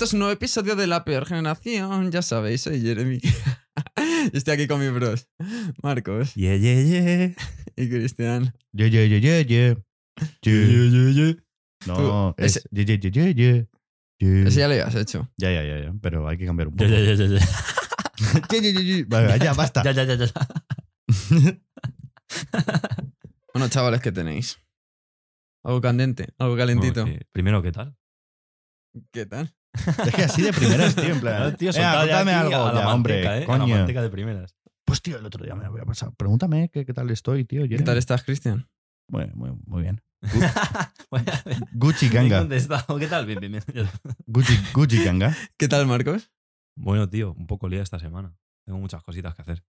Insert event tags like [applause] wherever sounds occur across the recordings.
esto es un nuevo episodio de La Peor Generación. Ya sabéis, soy Jeremy. [laughs] Estoy aquí con mis bros, Marcos Yeah, yeah, yeah. y Cristian. Yeah, yeah, yeah, yeah, yeah. Yeah, yeah, yeah. No, Tú, es ese- yeah, yeah, yeah, yeah, yeah. Ese ya lo habías hecho. Ya, ya, ya, ya. Pero hay que cambiar un Ya, poco. ya, ya, ya, ya. [laughs] Yeah, yeah, yeah, yeah. Venga, ya, basta. Ya, ya, ya, ya. [laughs] Bueno, chavales, ¿qué tenéis? Algo candente, algo calentito. Bueno, primero, ¿qué tal? ¿Qué tal? Es que así de primeras, tío, en plan. Tío, aquí algo a la ya, hombre. ¿eh? A Coño. la manteca de primeras. Pues, tío, el otro día me lo voy a pasar. Pregúntame qué, qué tal estoy, tío. ¿Qué tal estás, Cristian? Muy, muy, muy bien. [laughs] Gucci Ganga. ¿Qué tal? Bien. Gucci, Gucci Ganga. [laughs] ¿Qué tal, Marcos? Bueno, tío, un poco lía esta semana. Tengo muchas cositas que hacer.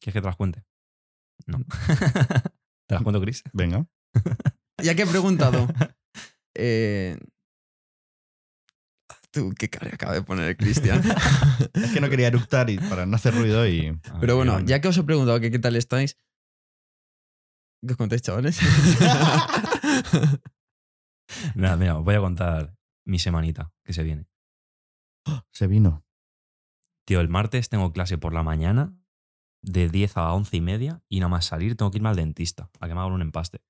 ¿Quieres que te las cuente? No. [laughs] ¿Te las cuento, Chris? Venga. Ya que he preguntado. eh, Tú, qué cara acaba de poner Cristian. [laughs] Es que no quería eructar y para no hacer ruido y. Pero bueno, dígame. ya que os he preguntado que qué tal estáis, ¿qué os contáis, chavales? [laughs] Nada, mira, os voy a contar mi semanita que se viene. [gasps] Se vino. Tío, el martes tengo clase por la mañana de 10 a 11 y media y nada más salir tengo que irme al dentista a que me hagan un empaste.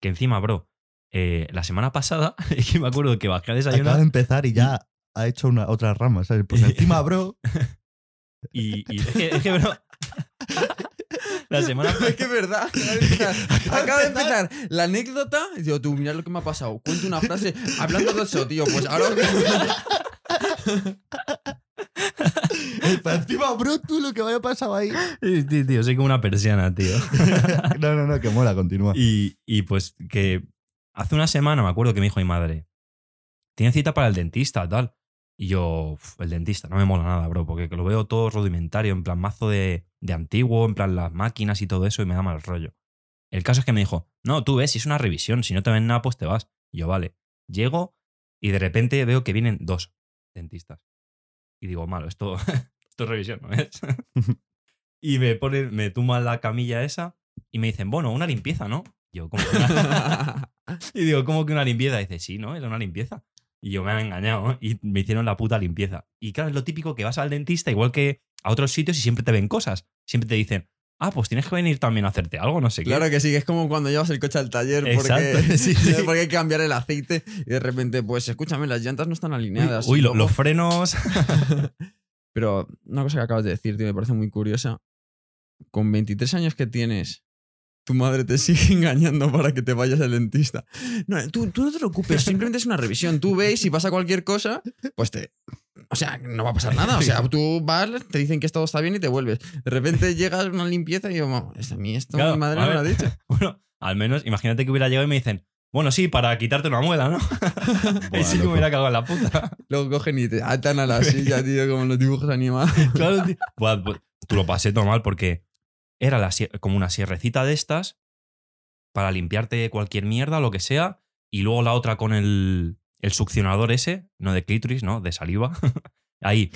Que encima, bro, eh, la semana pasada [laughs] es que me acuerdo que bajé a Acaba de desayunar empezar y ya ha hecho una otra rama, ¿sabes? [laughs] Pues encima, bro. [laughs] y, y es, que, es que, bro, la semana es que es verdad. Acaba de empezar, la anécdota. Y digo, tú, mirad lo que me ha pasado. Cuento una frase hablando de eso, tío. Pues ahora. Encima, bro, tú lo que me haya pasado ahí. Tío, tío, soy como una persiana, tío. No, no, no, que mola, continúa. Y, y pues que hace una semana me acuerdo que me dijo mi madre, tiene cita para el dentista, tal. Y yo, "Uf, el dentista, no me mola nada, bro, porque lo veo todo rudimentario, en plan mazo de, de antiguo, en plan las máquinas y todo eso, y me da mal rollo. El caso es que me dijo, no, tú ves, si es una revisión, si no te ven nada, pues te vas. Y yo, vale. Llego y de repente veo que vienen dos dentistas. Y digo, malo, esto, [laughs] esto es revisión, ¿no es? [laughs] y me ponen, me tumban la camilla esa y me dicen, bueno, una limpieza, ¿no? Yo, como que una... [laughs] [laughs] y digo, ¿cómo que una limpieza? Y dice, sí, ¿no? Era una limpieza. Y yo me han engañado ¿no? y me hicieron la puta limpieza. Y claro, es lo típico que vas al dentista, igual que a otros sitios, y siempre te ven cosas. Siempre te dicen, ah, pues tienes que venir también a hacerte algo, no sé qué. Claro que sí, que es como cuando llevas el coche al taller porque, sí, [laughs] sí. porque hay que cambiar el aceite y de repente, pues escúchame, las llantas no están alineadas. Uy, lo- los frenos. Pero una cosa que acabas de decir, tío, me parece muy curiosa. Con 23 años que tienes, tu madre te sigue [laughs] engañando para que te vayas al dentista. No, tú, tú no te preocupes, [laughs] simplemente es una revisión. Tú ves, si pasa cualquier cosa, pues te... O sea, no va a pasar nada. O sea, tú vas, te dicen que todo está bien y te vuelves. De repente llegas a una limpieza y yo, "Mamá, esto a mí esto Claro, mi madre me lo ha dicho. [laughs] bueno, al menos, imagínate que hubiera llegado y me dicen, bueno, sí, para quitarte una muela, ¿no? Buah, y sí que me hubiera cagado en la puta. Luego cogen y te atan a la silla, tío, como en los dibujos animados. claro, tío. Buah, pues, tú lo pasé todo mal porque era la como una sierrecita de estas para limpiarte cualquier mierda lo que sea. Y luego la otra con el, el succionador ese, no de clítoris, no, de saliva. [laughs] Ahí.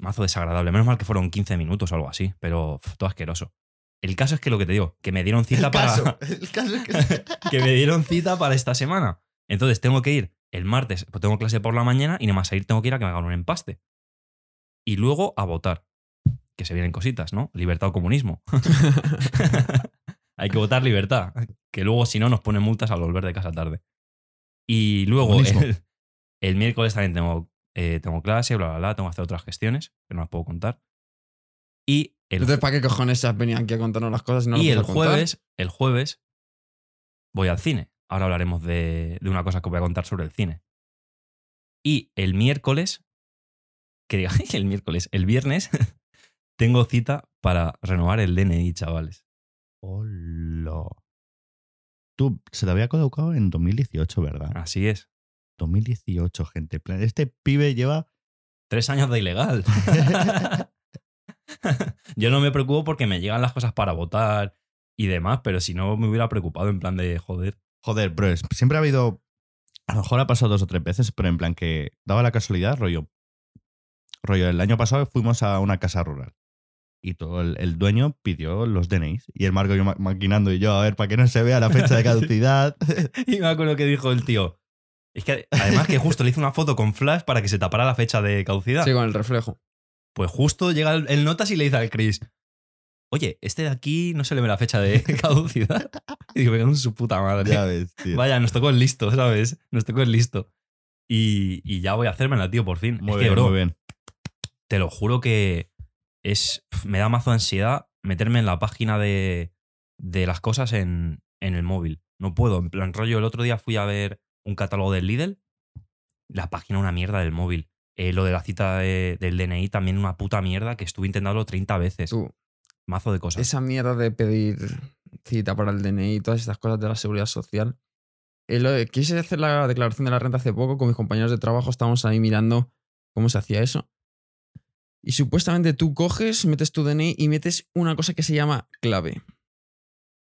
Mazo desagradable. Menos mal que fueron 15 minutos o algo así, pero todo asqueroso. El caso es que lo que te digo, que me dieron cita El para. caso, [laughs] el caso es que. que me dieron cita para esta semana. Entonces tengo que ir el martes, pues tengo clase por la mañana y nada más a ir tengo que ir a que me hagan un empaste. Y luego a votar. Que se vienen cositas, ¿no? Libertad o comunismo. [laughs] [laughs] Hay que votar libertad. Que luego, si no, nos ponen multas al volver de casa tarde. Y luego, el, [laughs] el miércoles también tengo, eh, tengo clase, bla, bla, bla. Tengo que hacer otras gestiones que no las puedo contar. Y el, Entonces, ¿para qué cojones has venido aquí a contarnos las cosas si no y el a contar? jueves, el jueves voy al cine. Ahora hablaremos de, de una cosa que voy a contar sobre el cine. Y el miércoles, que diga, el miércoles, el viernes, tengo cita para renovar el DNI, chavales. Hola. Tú, se te había colocado en 2018, ¿verdad? Así es. 2018, gente. Este pibe lleva. Tres años de ilegal. [laughs] Yo no me preocupo porque me llegan las cosas para votar y demás, pero si no me hubiera preocupado en plan de joder. Joder, bro, siempre ha habido. A lo mejor ha pasado dos o tres veces, pero en plan que daba la casualidad, rollo. Rollo, el año pasado fuimos a una casa rural. Y todo el, el dueño pidió los DNIs. Y el Marco yo ma- maquinando y yo, a ver, para que no se vea la fecha de caducidad. [laughs] Y me acuerdo que dijo el tío, Es que además que justo le hice una foto con flash para que se tapara la fecha de caducidad. Sí, con el reflejo. Pues justo llega el, el notas y le dice al Chris, oye, este de aquí no se le ve la fecha de [laughs] caducidad. Y digo, en su puta madre. Ya ves, tío. Vaya, nos tocó el listo, ¿sabes? Nos tocó el listo. Y, y ya voy a hacérmela, tío, por fin. Muy es bien, que, bro, muy bien. te lo juro que es me da mazo de ansiedad meterme en la página de, de las cosas en, en el móvil. No puedo. En plan, rollo, el otro día fui a ver un catálogo del Lidl. La página una mierda del móvil. Eh, lo de la cita de- del DNI también una puta mierda que estuve intentándolo 30 veces. Tú, Mazo de cosas. esa mierda de pedir cita para el DNI y todas estas cosas de la seguridad social. Eh, lo de- quise hacer la declaración de la renta hace poco con mis compañeros de trabajo, estábamos ahí mirando cómo se hacía eso. Y supuestamente tú coges, metes tu DNI y metes una cosa que se llama clave.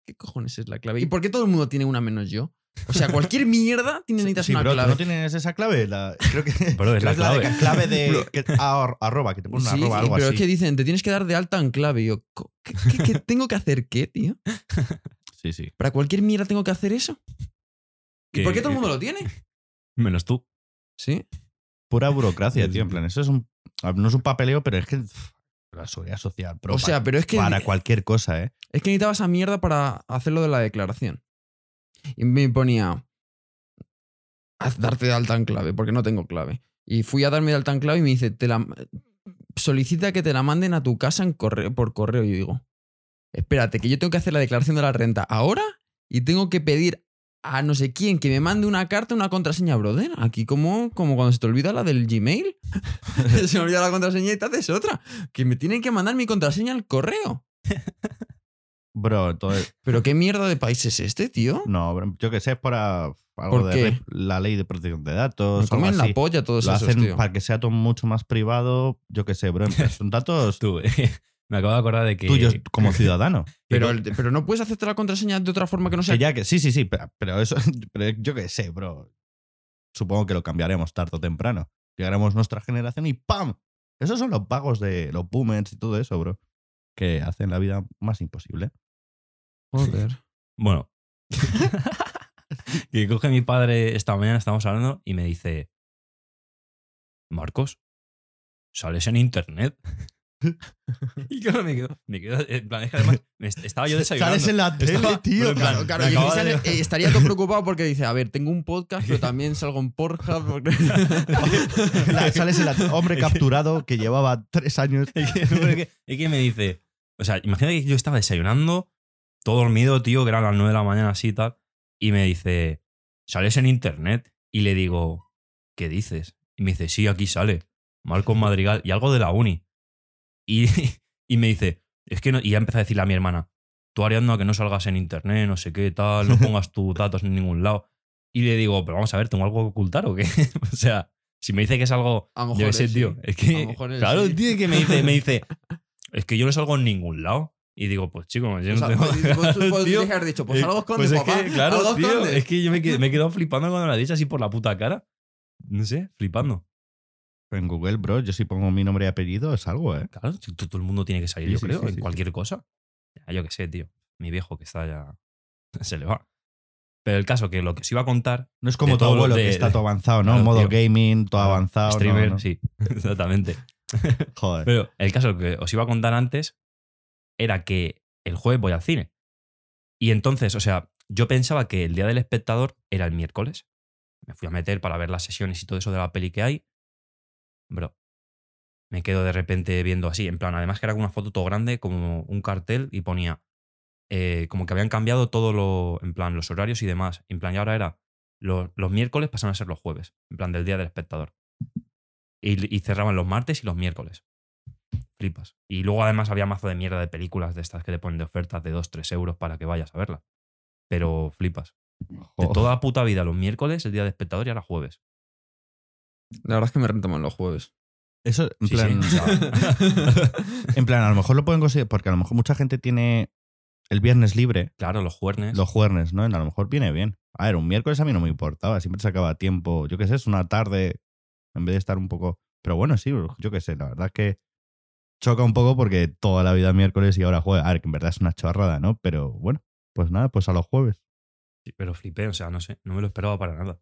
¿Qué cojones es la clave? ¿Y por qué todo el mundo tiene una menos yo? O sea, cualquier [laughs] mierda tiene necesitas Sí, una bro, ¿tú clave. no tienes esa clave? La- creo que [laughs] Bro, es creo la de- clave. clave de que- ar- arroba, que te ponen una Sí, arroba, algo pero así. es que dicen, te tienes que dar de alta en clave. Y yo, ¿qué, qué- qué tengo que hacer qué, tío? [laughs] Sí, sí. ¿Para cualquier mierda tengo que hacer eso? ¿Y por qué todo el mundo lo tiene? Menos tú. Sí. Pura [laughs] burocracia, tío. En plan, eso es un. No es un papeleo, pero es que. pff, La seguridad social, bro, o sea, para, pero es que, para cualquier cosa, ¿eh? es que necesitaba esa mierda para hacerlo de la declaración. Y me ponía, haz darte de alta en clave, porque no tengo clave. Y fui a darme de alta en clave y me dice, te la, solicita que te la manden a tu casa en correo, por correo. Y yo digo, espérate, que yo tengo que hacer la declaración de la renta ahora y tengo que pedir a no sé quién que me mande una carta, una contraseña, brother. Aquí como, como cuando se te olvida la del Gmail. [laughs] se me olvida la contraseña y te haces otra. Que me tienen que mandar mi contraseña al correo. Bro, todo es- ¿Pero qué mierda de país es este, tío? No, bro, yo que sé, es para algo ¿Por de qué? rep- la ley de protección de datos. Me algo la polla todos Lo esos, hacen tío. para que sea todo mucho más privado. Yo que sé, bro. [laughs] Son datos Tú, me acabo de acordar de que. tuyos como ciudadano. [laughs] Pero, pero no puedes hacerte la contraseña de otra forma que no sea... Que ya que. Sí, sí, sí. Pero, pero eso. [laughs] Pero yo que sé, bro. Supongo que lo cambiaremos tarde o temprano. Llegaremos nuestra generación y ¡pam! Esos son los pagos de los boomers y todo eso, bro. Que hacen la vida más imposible. Joder. Bueno. [laughs] que coge mi padre esta mañana, estamos hablando, y me dice: Marcos, ¿sales en internet? [laughs] y claro, me quedo, me quedo. En plan, es que además estaba yo desayunando. Sales en la tele, Estaba- tío. Claro, claro. y de- eh, estaría todo preocupado porque dice, a ver, tengo un podcast, pero también salgo en Pornhub. porque- [laughs] La- Sales en la hombre capturado que llevaba tres años. Es que, me dice. O sea, imagínate que yo estaba desayunando, todo dormido, tío, que eran las 9 de la mañana así y tal. Y me dice, ¿sales en internet? Y le digo, ¿qué dices? Y me dice, sí, aquí sale. Marcos Madrigal y algo de la uni. Y, [laughs] y me dice, es que no. Y ya empecé a decirle a mi hermana, tú Ariadna, a que no salgas en internet, no sé qué, tal, no [laughs] pongas tus datos en ningún lado. Y le digo, pero vamos a ver, ¿tengo algo que ocultar o qué? [laughs] o sea, si me dice que es algo A yo mejor qué sé, es, sí. tío. Es A que. lo mejor es, claro, sí. tío, que me dice, me dice. Es que yo no salgo en ningún lado. Y digo, pues chico, yo O no sea, tengo. pues, pues, Claro, pues, tío. tienes que haber dicho, pues Eh, algo escondes, pues es papá. que, claro, tío, es que yo me he quedado flipando cuando me lo ha dicho así por la puta cara. No sé, flipando. En Google, bro, yo si pongo mi nombre y apellido es algo, ¿eh? Claro, todo el mundo tiene que salir, Sí, yo sí, creo, sí, en cualquier cosa. Ya, yo qué sé, tío. Mi viejo que está ya. [laughs] Se le va. Pero el caso que lo que os iba a contar. No es como todo lo abuelo que está todo avanzado, ¿no? [laughs] Claro, Modo tío. gaming, todo avanzado. no, streamer, no. sí, [laughs] exactamente. Joder. Pero el caso que os iba a contar antes era que el jueves voy al cine. Y entonces, o sea, yo pensaba que el día del espectador era el miércoles. Me fui a meter para ver las sesiones y todo eso de la peli que hay. Bro, me quedo de repente viendo así, en plan, además que era una foto todo grande, como un cartel, y ponía eh, como que habían cambiado todo lo, en plan, los horarios y demás. En plan, y ahora era, los, los miércoles pasan a ser los jueves, en plan, del día del espectador. Y, y cerraban los martes y los miércoles. Flipas. Y luego además había mazo de mierda de películas de estas que te ponen de ofertas de 2-3 euros para que vayas a verla. Pero flipas. De toda la puta vida, los miércoles, el día de espectador y ahora jueves. La verdad es que me renta más los jueves. Eso, en Sí, plan, sí. [laughs] en plan, a lo mejor lo pueden conseguir, porque a lo mejor mucha gente tiene el viernes libre, Claro, los jueves. los jueves, ¿no? A lo mejor viene bien. A ver, un miércoles a mí no me importaba, siempre sacaba tiempo, yo qué sé, es una tarde, en vez de estar un poco... Pero bueno, sí, yo qué sé, la verdad es que choca un poco porque toda la vida miércoles y ahora jueves. A ver, que en verdad es una chorrada, ¿no? Pero bueno, pues nada, pues a los jueves. Sí, pero flipé, o sea, no sé, no me lo esperaba para nada.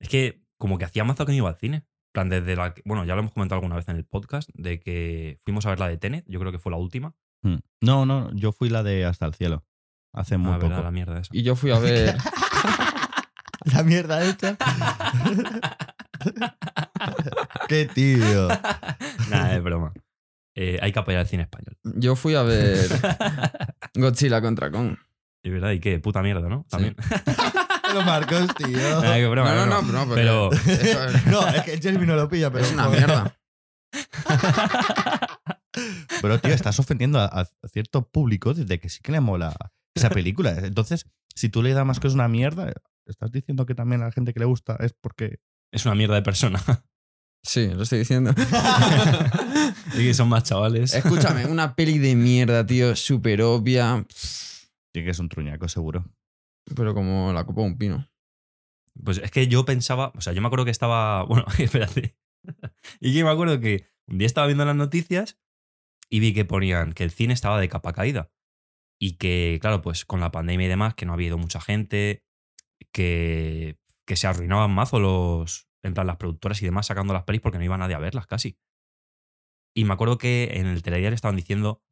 Es que como que hacía mazo que no iba al cine. En plan, desde la. que- Bueno, ya lo hemos comentado alguna vez en el podcast, de que fuimos a ver la de Tenet, yo creo que fue la última. Mm. No, no, yo fui la de Hasta el Cielo. Hace muy Ah, poco. verdad, la mierda esa. Y yo fui a [laughs] ver. [laughs] La mierda hecha. [laughs] Qué tío. Nada, es broma. Eh, hay que apoyar el cine español. yo fui a ver Godzilla contra Kong. Es verdad, y qué puta mierda, ¿no? También. [laughs] Los Marcos, tío. [laughs] Nada, que broma, no, no, broma. no, Pero- [laughs] No, es que Jeremy no lo pilla, pero. es una joder. mierda. Pero, tío, estás ofendiendo a, a cierto público desde que sí que le mola esa película. Entonces, si tú le das más que es una mierda, estás diciendo que también a la gente que le gusta es porque. Es una mierda de persona. Sí, lo estoy diciendo. y que son más chavales. Escúchame, una peli de mierda, tío, súper obvia, Sí que es un truñaco, seguro. Pero como la copa de un pino. Pues es que yo pensaba, o sea, yo me acuerdo que estaba, [laughs] bueno, espérate. [laughs] y que me acuerdo que un día estaba viendo las noticias y vi que ponían que el cine estaba de capa caída. Y que, claro, pues con la pandemia y demás, que no había ido mucha gente, que, que se arruinaban mazo los, en las productoras y demás sacando las pelis porque no iba nadie a verlas casi. Y me acuerdo que en el telediario estaban diciendo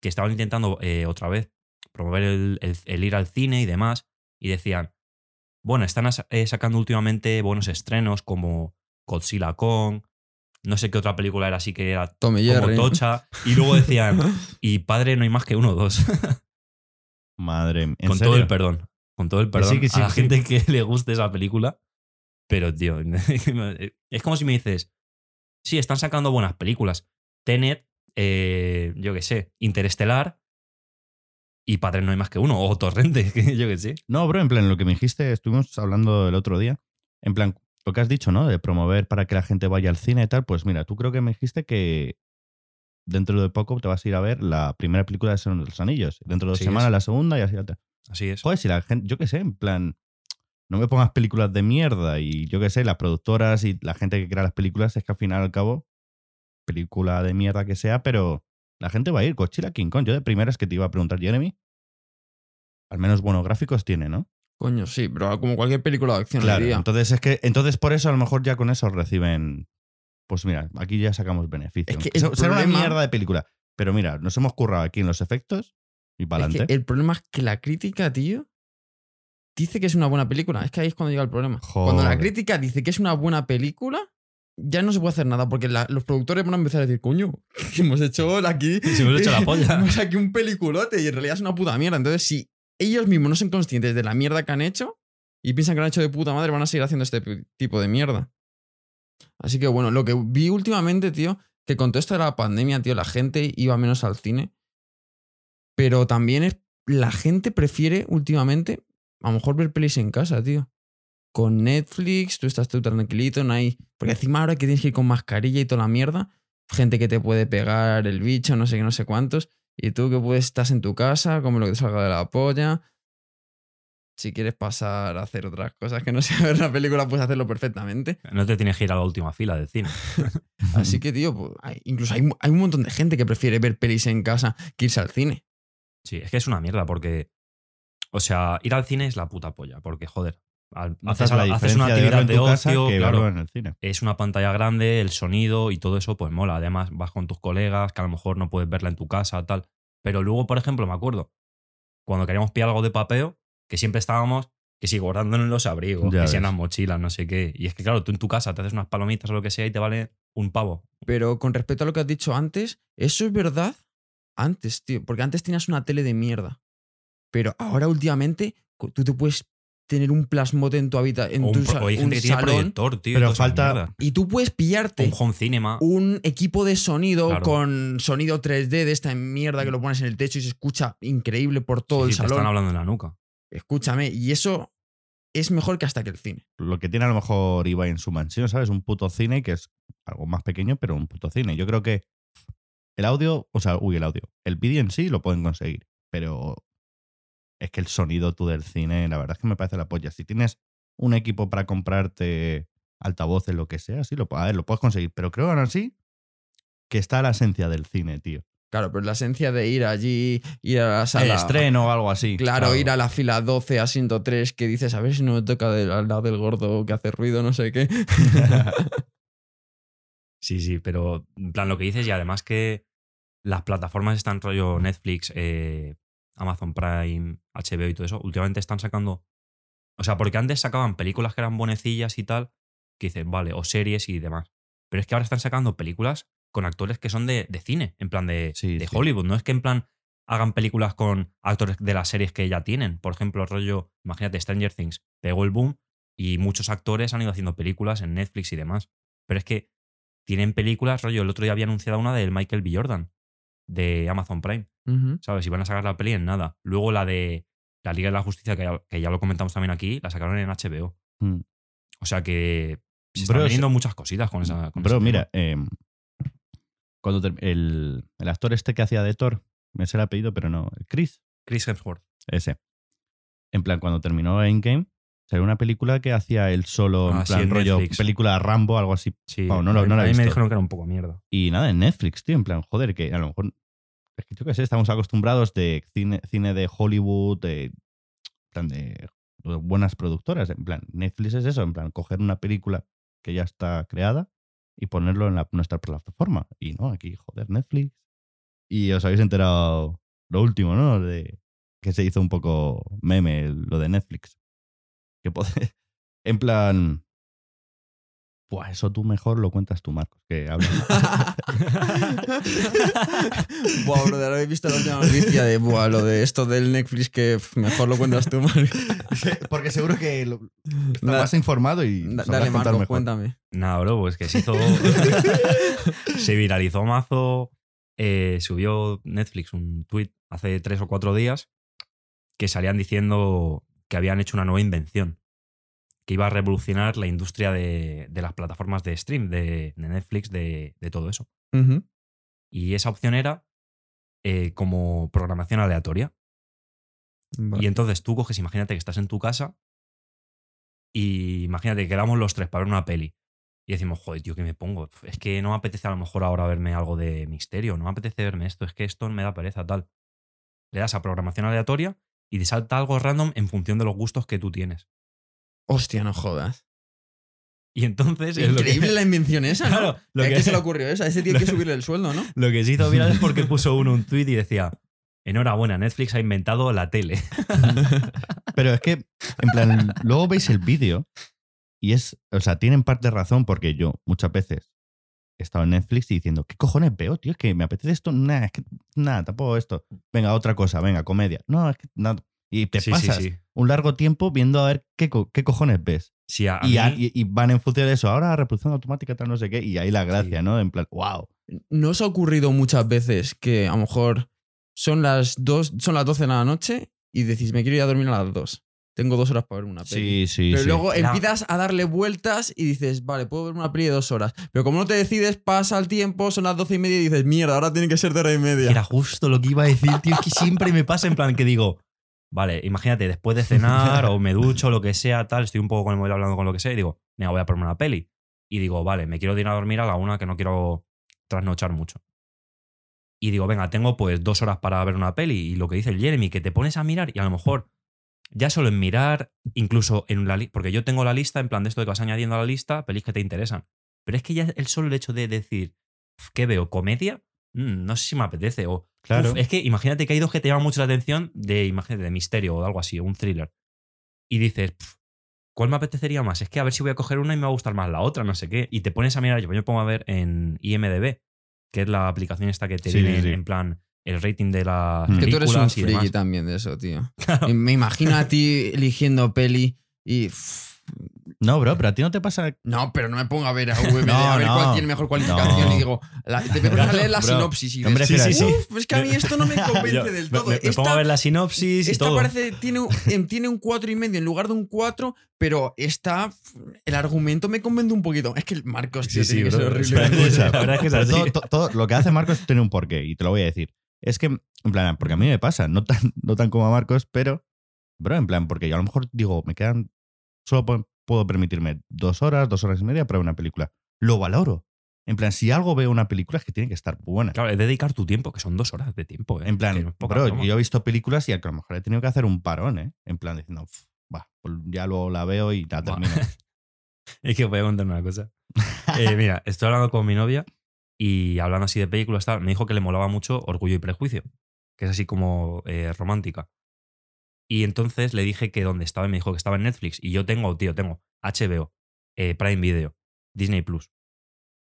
que estaban intentando eh, otra vez promover el- el ir al cine y demás. Y decían, bueno, están eh, sacando últimamente buenos estrenos como Godzilla Kong, no sé qué otra película era así que era Tommy como Jerry. tocha. Y luego decían, [laughs] y padre no hay más que uno o dos. Madre mía. ¿en con serio? todo el perdón. Con todo el Que perdón sí, que sí, a la que sí. gente que [laughs] le guste esa película. Pero, tío, [laughs] es como si me dices, sí, están sacando buenas películas. Tenet, eh, yo qué sé, Interestelar y Padre no hay más que uno, o Torrente, [laughs] que yo qué sé. No, bro, en plan, lo que me dijiste, estuvimos hablando el otro día. En plan, lo que has dicho, ¿no? De promover para que la gente vaya al cine y tal. Pues mira, tú creo que me dijiste que dentro de poco te vas a ir a ver la primera película de Señor de los Anillos. Dentro de dos semanas es. la segunda y así. tal. Así es. Joder, si la gente, yo qué sé, en plan, no me pongas películas de mierda y yo qué sé, las productoras y la gente que crea las películas es que al final y al cabo, película de mierda que sea, pero la gente va a ir. Godzilla King Kong. Yo de primeras que te iba a preguntar, Jeremy, al menos buenos gráficos tiene, ¿no? Coño, sí, pero como cualquier película de acción Claro, entonces es que entonces por eso a lo mejor ya con eso reciben pues mira, aquí ya sacamos beneficio. Es que Será una problema- mierda de película, pero mira, nos hemos currado aquí en los efectos y para Es que adelante. el problema es que la crítica, tío, dice que es una buena película. Es que ahí es cuando llega el problema. Cuando la crítica dice que es una buena película, ya no se puede hacer nada porque la- los productores van a empezar a decir, coño, que [laughs] hemos hecho aquí. Si hemos hecho la [laughs] polla. hemos aquí un peliculote y en realidad es una puta mierda. Entonces, si ellos mismos no son conscientes de la mierda que han hecho y piensan que lo han hecho de puta madre, van a seguir haciendo este tipo de mierda. Así que bueno, lo que vi últimamente, tío, que con todo esto de la pandemia, tío, la gente iba menos al cine. Pero también es, la gente prefiere últimamente a lo mejor ver pelis en casa, tío. Con Netflix, tú estás tú tranquilito, no hay. Porque encima ahora que tienes que ir con mascarilla y toda la mierda, gente que te puede pegar el bicho, no sé qué, no sé cuántos. Y tú que puedes, estás en tu casa, come lo que te salga de la polla. Si quieres pasar a hacer otras cosas que no [laughs] sea ver una película, puedes hacerlo perfectamente. No te tienes que ir a la última fila del cine. [laughs] Así que, tío, pues, hay- incluso hay, hay un montón de gente que prefiere ver pelis en casa que irse al cine. Sí, es que es una mierda porque. O sea, ir al cine es la puta polla. Porque, joder, haces, la haces una de actividad en de tu casa ocio, que claro, en el cine. es una pantalla grande, el sonido y todo eso, pues mola. Además, vas con tus colegas, que a lo mejor no puedes verla en tu casa, tal. Pero luego, por ejemplo, me acuerdo, cuando queríamos pillar algo de papeo, que siempre estábamos, que si guardándonos en los abrigos, Ya que si en las mochilas, no sé qué. Y es que, claro, tú en tu casa te haces unas palomitas o lo que sea y te vale un pavo. Pero con respecto a lo que has dicho antes, eso es verdad antes, tío. Porque antes tenías una tele de mierda. Pero ahora últimamente tú te puedes tener un plasmote en tu habitación, en o, tu un o hay un gente que tiene salón, proyector, tío. Pero falta- y tú puedes pillarte un home cinema. un equipo de sonido Claro. con sonido 3D de esta mierda que lo pones en el techo y se escucha increíble por todo Sí, el sí, te salón. están hablando en la nuca. Escúchame, y eso es mejor que hasta que el cine. Lo que tiene a lo mejor Ibai en su mansión, ¿sabes? Un puto cine que es algo más pequeño, pero un puto cine. Yo creo que el audio, o sea, uy, el audio, el vídeo en sí lo pueden conseguir, pero es que el sonido tú del cine, la verdad es que me parece la polla. Si tienes un equipo para comprarte altavoces, lo que sea, sí, lo, a ver, lo puedes conseguir, pero creo aún así que está la esencia del cine, tío. Claro, pero la esencia de ir allí, ir a la El sala. estreno o algo así. Claro, ir a la fila 12, asiento 3, que dices, a ver si no me toca del- al lado del gordo que hace ruido, no sé qué. [laughs] [laughs] Sí, sí, pero en plan lo que dices y además que las plataformas están rollo Netflix, eh, Amazon Prime, HBO y todo eso, últimamente están sacando... O sea, porque antes sacaban películas que eran bonecillas y tal, que dices, vale, o series y demás. Pero es que ahora están sacando películas con actores que son de, de cine, en plan de, Sí, de sí. Hollywood. No es que en plan hagan películas con actores de las series que ya tienen. Por ejemplo, rollo, imagínate, Stranger Things pegó el boom y muchos actores han ido haciendo películas en Netflix y demás. Pero es que tienen películas, rollo, el otro día había anunciado una del Michael B. Jordan, de Amazon Prime, Ujú. ¿sabes? Y van a sacar la peli en nada. Luego la de la Liga de la Justicia, que ya, que ya lo comentamos también aquí, la sacaron en HBO. Mm. O sea que se Bro, están viniendo muchas cositas con esa. Con Bro, ese mira, eh, cuando el, el actor este que hacía de Thor, me el apellido, pero no, Chris, Chris Hemsworth. ese. En plan, cuando terminó Endgame, salió una película que hacía él solo, en Ah, sí, plan en rollo, Netflix. película Rambo, algo así. Sí, no lo- no la he a mí me visto. dijeron que era un poco mierda. Y nada, en Netflix, tío, en plan, joder, que a lo mejor. Es que yo qué sé, estamos acostumbrados de cine, cine de Hollywood, de, plan de buenas productoras. En plan, Netflix es eso, en plan, coger una película que ya está creada y ponerlo en nuestra plataforma. Y no, aquí, joder, Netflix. Y os habéis enterado lo último, ¿no? De que se hizo un poco meme lo de Netflix. Que [laughs] puede, en plan. Pues eso tú mejor lo cuentas tú, Marcos, que habla. [laughs] Buah, brother, habéis visto la última noticia de buah, lo de esto del Netflix que mejor lo cuentas tú, Marco. [laughs] Porque seguro que lo, está Da- más informado y Da- Dale, contar Marco, mejor. cuéntame. Nada, bro, pues que se hizo. [laughs] se viralizó mazo. eh, subió Netflix un tweet hace tres o cuatro días que salían diciendo que habían hecho una nueva invención que iba a revolucionar la industria de, de las plataformas de stream, de, de Netflix, de, de todo eso. Y esa opción era eh, como programación aleatoria. Vale. Y entonces tú coges, imagínate que estás en tu casa y imagínate que quedamos los tres para ver una peli. Y decimos, joder, tío, ¿qué me pongo? Es que no me apetece a lo mejor ahora verme algo de misterio, no me apetece verme esto, es que esto me da pereza, tal. Le das a programación aleatoria y te salta algo random en función de los gustos que tú tienes. Hostia, no jodas. Y entonces. que- Increíble la invención esa, ¿no? Claro, lo ¿A que- qué se le ocurrió esa? Ese hay que [laughs] subirle el sueldo, ¿no? Lo que se hizo viral es porque puso uno un tweet y decía: Enhorabuena, Netflix ha inventado la tele. [laughs] Pero es que, en plan, luego veis el vídeo y es, o sea, tienen parte de razón porque yo muchas veces he estado en Netflix y diciendo, ¿qué cojones veo, tío? Es que me apetece esto, nada, es que nada, tampoco esto. Venga, otra cosa, venga, comedia. No, es que nada. Y te Sí, pasas sí. un largo tiempo viendo a ver qué, co- qué cojones ves. Sí, a, a Y, mí- a- y- y van en función de eso. Ahora reproducción automática, tal, no sé qué. Y ahí la gracia, Sí. ¿no? En plan, wow. ¿No os ha ocurrido muchas veces que a lo mejor son las, dos, son las 12 de la noche y decís, me quiero ir a dormir a las 2? Tengo dos horas para ver una peli. Sí, sí, Pero sí. luego empiezas a darle vueltas y dices, vale, puedo ver una peli de dos horas. Pero como no te decides, pasa el tiempo, son las doce y media y dices, mierda, ahora tiene que ser de hora y media. Era justo lo que iba a decir, tío. Es que siempre me pasa en plan que digo, vale, imagínate, después de [laughs] cenar o me ducho lo que sea, tal, estoy un poco con el móvil hablando con lo que sea y digo, venga, voy a ponerme una peli. Y digo, vale, me quiero ir a dormir a la una que no quiero trasnochar mucho. Y digo, venga, tengo pues dos horas para ver una peli. Y lo que dice el Jeremy, que te pones a mirar y a lo mejor ya solo en mirar, incluso en la lista, porque yo tengo la lista, en plan de esto de que vas añadiendo a la lista, pelis que te interesan. Pero es que ya el solo hecho de decir, "Uf, ¿qué veo? ¿Comedia? Mm, no sé si me apetece. O, Claro. "Uf, es que imagínate que hay dos que te llaman mucho la atención de, imagínate, de misterio o algo así, un thriller. Y dices, "Pf, ¿cuál me apetecería más? Es que a ver si voy a coger una y me va a gustar más la otra, no sé qué. Y te pones a mirar, yo me pongo a ver en IMDB, que es la aplicación esta que te Sí, viene sí. en plan el rating de las Mm. que tú eres un películas friki demás. también de eso, tío. [laughs] Claro. Me imagino a ti eligiendo peli y... No, bro, pero a ti no te pasa. no, pero no me pongo a ver a [laughs] VMD, No, a ver no. cuál tiene mejor cualificación No. y digo, la- te pones a leer la Bro, sinopsis y me Sí, sí, sí. Uf, es que a mí esto no me [laughs] convence Yo del me- todo. Me, me pongo a Esta- ver la sinopsis y Esta todo. parece, tiene, un- tiene un 4 y medio en lugar de un 4, pero está. El argumento me convence un poquito. Es que el Marcos, tío, Sí, tiene sí, que ser horrible. La verdad es que es pero así. todo, to- todo lo que hace Marcos tiene un porqué y te lo voy a decir. Es que, en plan, porque a mí me pasa, no tan, no tan como a Marcos, pero, bro, en plan, porque yo a lo mejor digo, me quedan, solo puedo, permitirme dos horas, dos horas y media para ver una película. Lo valoro. En plan, si algo veo una película es que tiene que estar buena. Claro, es dedicar tu tiempo, que son dos horas de tiempo. ¿eh? En plan, broma. yo he visto películas y a lo mejor he tenido que hacer un parón, ¿eh? En plan, diciendo, "Uf, va, pues ya luego la veo y la termino. [laughs] Es que voy a contar una cosa. [laughs] Eh, mira, estoy hablando con mi novia y hablando así de películas, tal, me dijo que le molaba mucho Orgullo y Prejuicio, que es así como eh, romántica. Y entonces le dije que dónde estaba y me dijo que estaba en Netflix. Y yo tengo, tío, tengo HBO, eh, Prime Video, Disney Plus.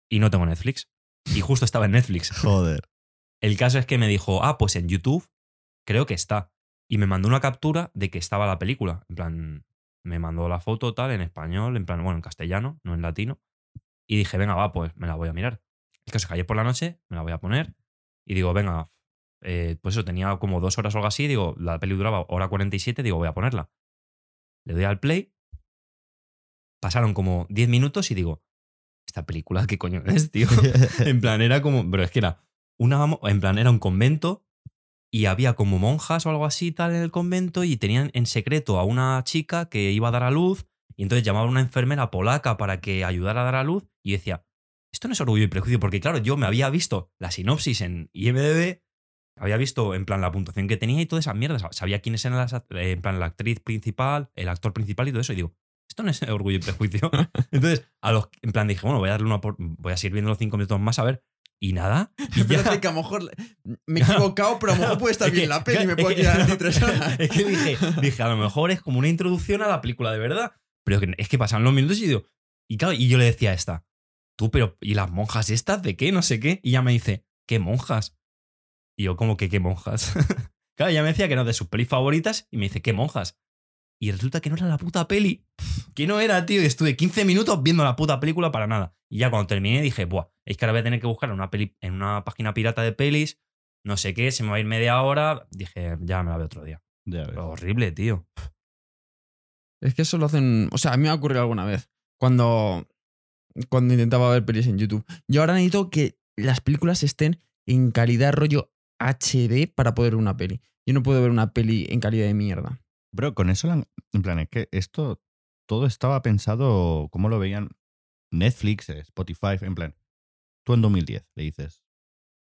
Y no tengo Netflix. Y justo estaba en Netflix. [laughs] Joder. El caso es que me dijo, ah, pues en YouTube creo que está. Y me mandó una captura de que estaba la película. En plan, me mandó la foto tal en español, en plan, bueno, en castellano, no en latino. Y dije, venga, va, pues me la voy a mirar. El caso es que ayer por la noche me la voy a poner y digo, venga, eh, pues eso, tenía como dos horas o algo así, digo, la peli duraba hora 47, digo, voy a ponerla. Le doy al play, pasaron como 10 minutos y digo, ¿esta película qué coño es, tío? [laughs] en plan, era como, pero es que era una, en plan, era un convento y había como monjas o algo así tal en el convento y tenían en secreto a una chica que iba a dar a luz y entonces llamaban a una enfermera polaca para que ayudara a dar a luz y decía, esto no es orgullo y prejuicio, porque claro, yo me había visto la sinopsis en IMDB, había visto en plan la puntuación que tenía y todas esas mierdas, sabía quiénes eran las, en plan la actriz principal, el actor principal y todo eso y digo, esto no es [laughs] orgullo y prejuicio. [laughs] entonces, a los, en plan dije, bueno, voy a darle una por- voy a seguir viendo los cinco minutos más a ver y nada. Y [laughs] ya- Espérate que a lo mejor me he equivocado, pero a lo mejor puede estar Es bien que- la peli y me puedo que- tirar anti tres horas. Es que dije, dije, a lo mejor es como una introducción a la película de verdad. Pero es que pasan los minutos y digo, y claro, y yo le decía a esta, tú, pero, ¿y las monjas estas de qué? No sé qué. Y ella me dice, ¿qué monjas? Y yo, ¿cómo que qué monjas? [laughs] claro, ella me decía que no de sus pelis favoritas y me dice, ¿qué monjas? Y resulta que no era la puta peli. [laughs] Que no era, tío. Y estuve 15 minutos viendo la puta película para nada. Y ya cuando terminé dije, buah, es que ahora voy a tener que buscar en una, peli, en una página pirata de pelis, no sé qué, se me va a ir media hora. Dije, ya me la veo otro día. Ya ves. Pero horrible, tío. Es que eso lo hacen. O sea, a mí me ha ocurrido alguna vez. Cuando. Cuando intentaba ver pelis en YouTube. Yo ahora necesito que las películas estén en calidad rollo HD para poder ver una peli. Yo no puedo ver una peli en calidad de mierda. Bro, con eso, en plan, es que esto todo estaba pensado, como lo veían Netflix, eh, Spotify, en plan, tú en 2010 le dices,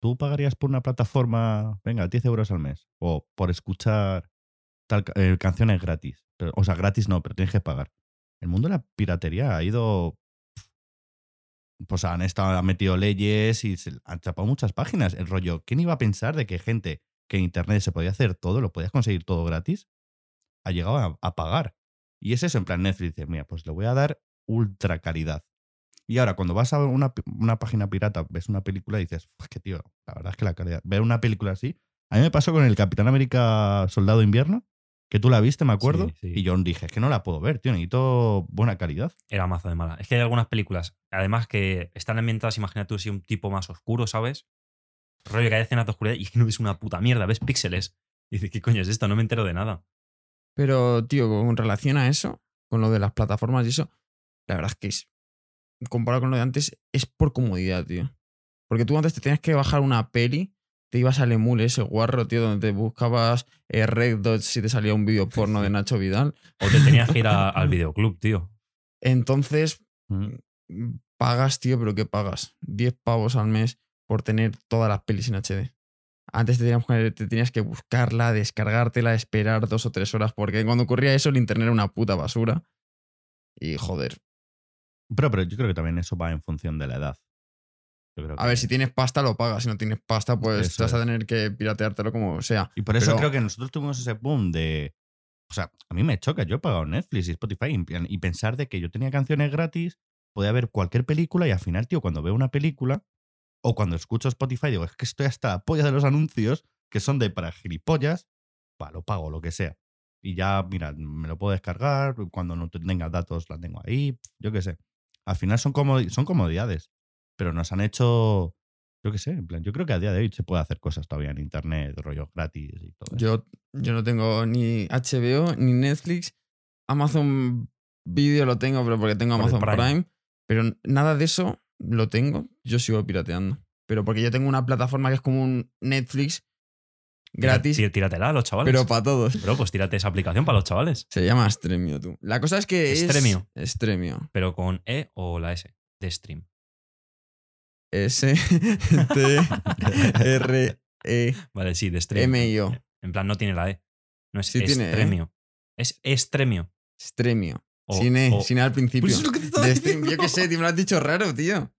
¿tú pagarías por una plataforma, venga, 10 euros al mes? O por escuchar tal, eh, canciones gratis. O sea, gratis no, pero tienes que pagar. El mundo de la piratería ha ido... Pues han estado, han metido leyes y se han chapado muchas páginas. El rollo, ¿quién iba a pensar de que gente que en internet se podía hacer todo, lo podías conseguir todo gratis? ha llegado a, pagar. Y es eso, en plan Netflix, dice, mira, pues le voy a dar ultra calidad. Y ahora, cuando vas a una, una página pirata, ves una película y dices, pues que tío, la verdad es que la calidad. Ver una película así. A mí me pasó con el Capitán América Soldado Invierno, que tú la viste, me acuerdo. Sí, sí. Y yo dije, es que no la puedo ver, tío, necesito buena calidad. Era mazo de mala. Es que hay algunas películas, además que están ambientadas, imagínate tú, si un tipo más oscuro, ¿sabes? Rollo que hay escenas de oscuridad y que no ves una puta mierda, ves píxeles. Y dices, ¿qué coño es esto? No me entero de nada. Pero, tío, con relación a eso, con lo de las plataformas y eso, la verdad es que es, comparado con lo de antes, es por comodidad, tío. Porque tú antes te tenías que bajar una peli, te ibas al emule ese guarro, tío, donde te buscabas eh, Red Dot si te salía un vídeo porno de Nacho Vidal. O te tenías que ir a- [laughs] al videoclub, tío. Entonces, Mm. mm, pagas, tío, pero ¿qué pagas? 10 pavos al mes por tener todas las pelis en HD. Antes te tenías, que- te tenías que buscarla, descargártela, esperar dos o tres horas, porque cuando ocurría eso el internet era una puta basura. Y joder, Pero, pero yo creo que también eso va en función de la edad. Yo creo a ver, si tienes pasta lo pagas, si no tienes pasta pues Eso vas a tener que pirateártelo como sea. Y por eso Pero- creo que nosotros tuvimos ese boom de. O sea, a mí me choca. Yo he pagado Netflix y Spotify y, pensar de que yo tenía canciones gratis, podía ver cualquier película y al final, tío, cuando veo una película o cuando escucho Spotify, digo, es que estoy hasta la polla de los anuncios que son de para gilipollas, va, lo pago, lo que sea. Y ya, mira, me lo puedo descargar, cuando no tenga datos la tengo ahí, yo qué sé. Al final son, comodi- son comodidades, pero nos han hecho, yo qué sé, en plan, yo creo que a día de hoy se puede hacer cosas todavía en internet, rollos gratis y todo. Yo, yo no tengo ni HBO ni Netflix. Amazon Video lo tengo, pero porque tengo Por Amazon Prime. Prime. Pero nada de eso lo tengo. Yo sigo pirateando. Pero porque yo tengo una plataforma que es como un Netflix gratis, Tí- Tíratela a los chavales. pero para todos. Bro, pues tírate esa aplicación para los chavales. Se llama Stremio, tú. La cosa es que Stremio. es... Stremio. Pero con E o la S de stream. S [laughs] T R E Vale, sí, de extremio. M I O. En plan, no tiene la E. No es Sí tiene E. extremio. Es extremio. Extremio. O- sin E, o- sin E al principio. Pues eso es lo que te estaba De diciendo. extremio, Yo qué sé, tío, me lo has dicho raro, tío.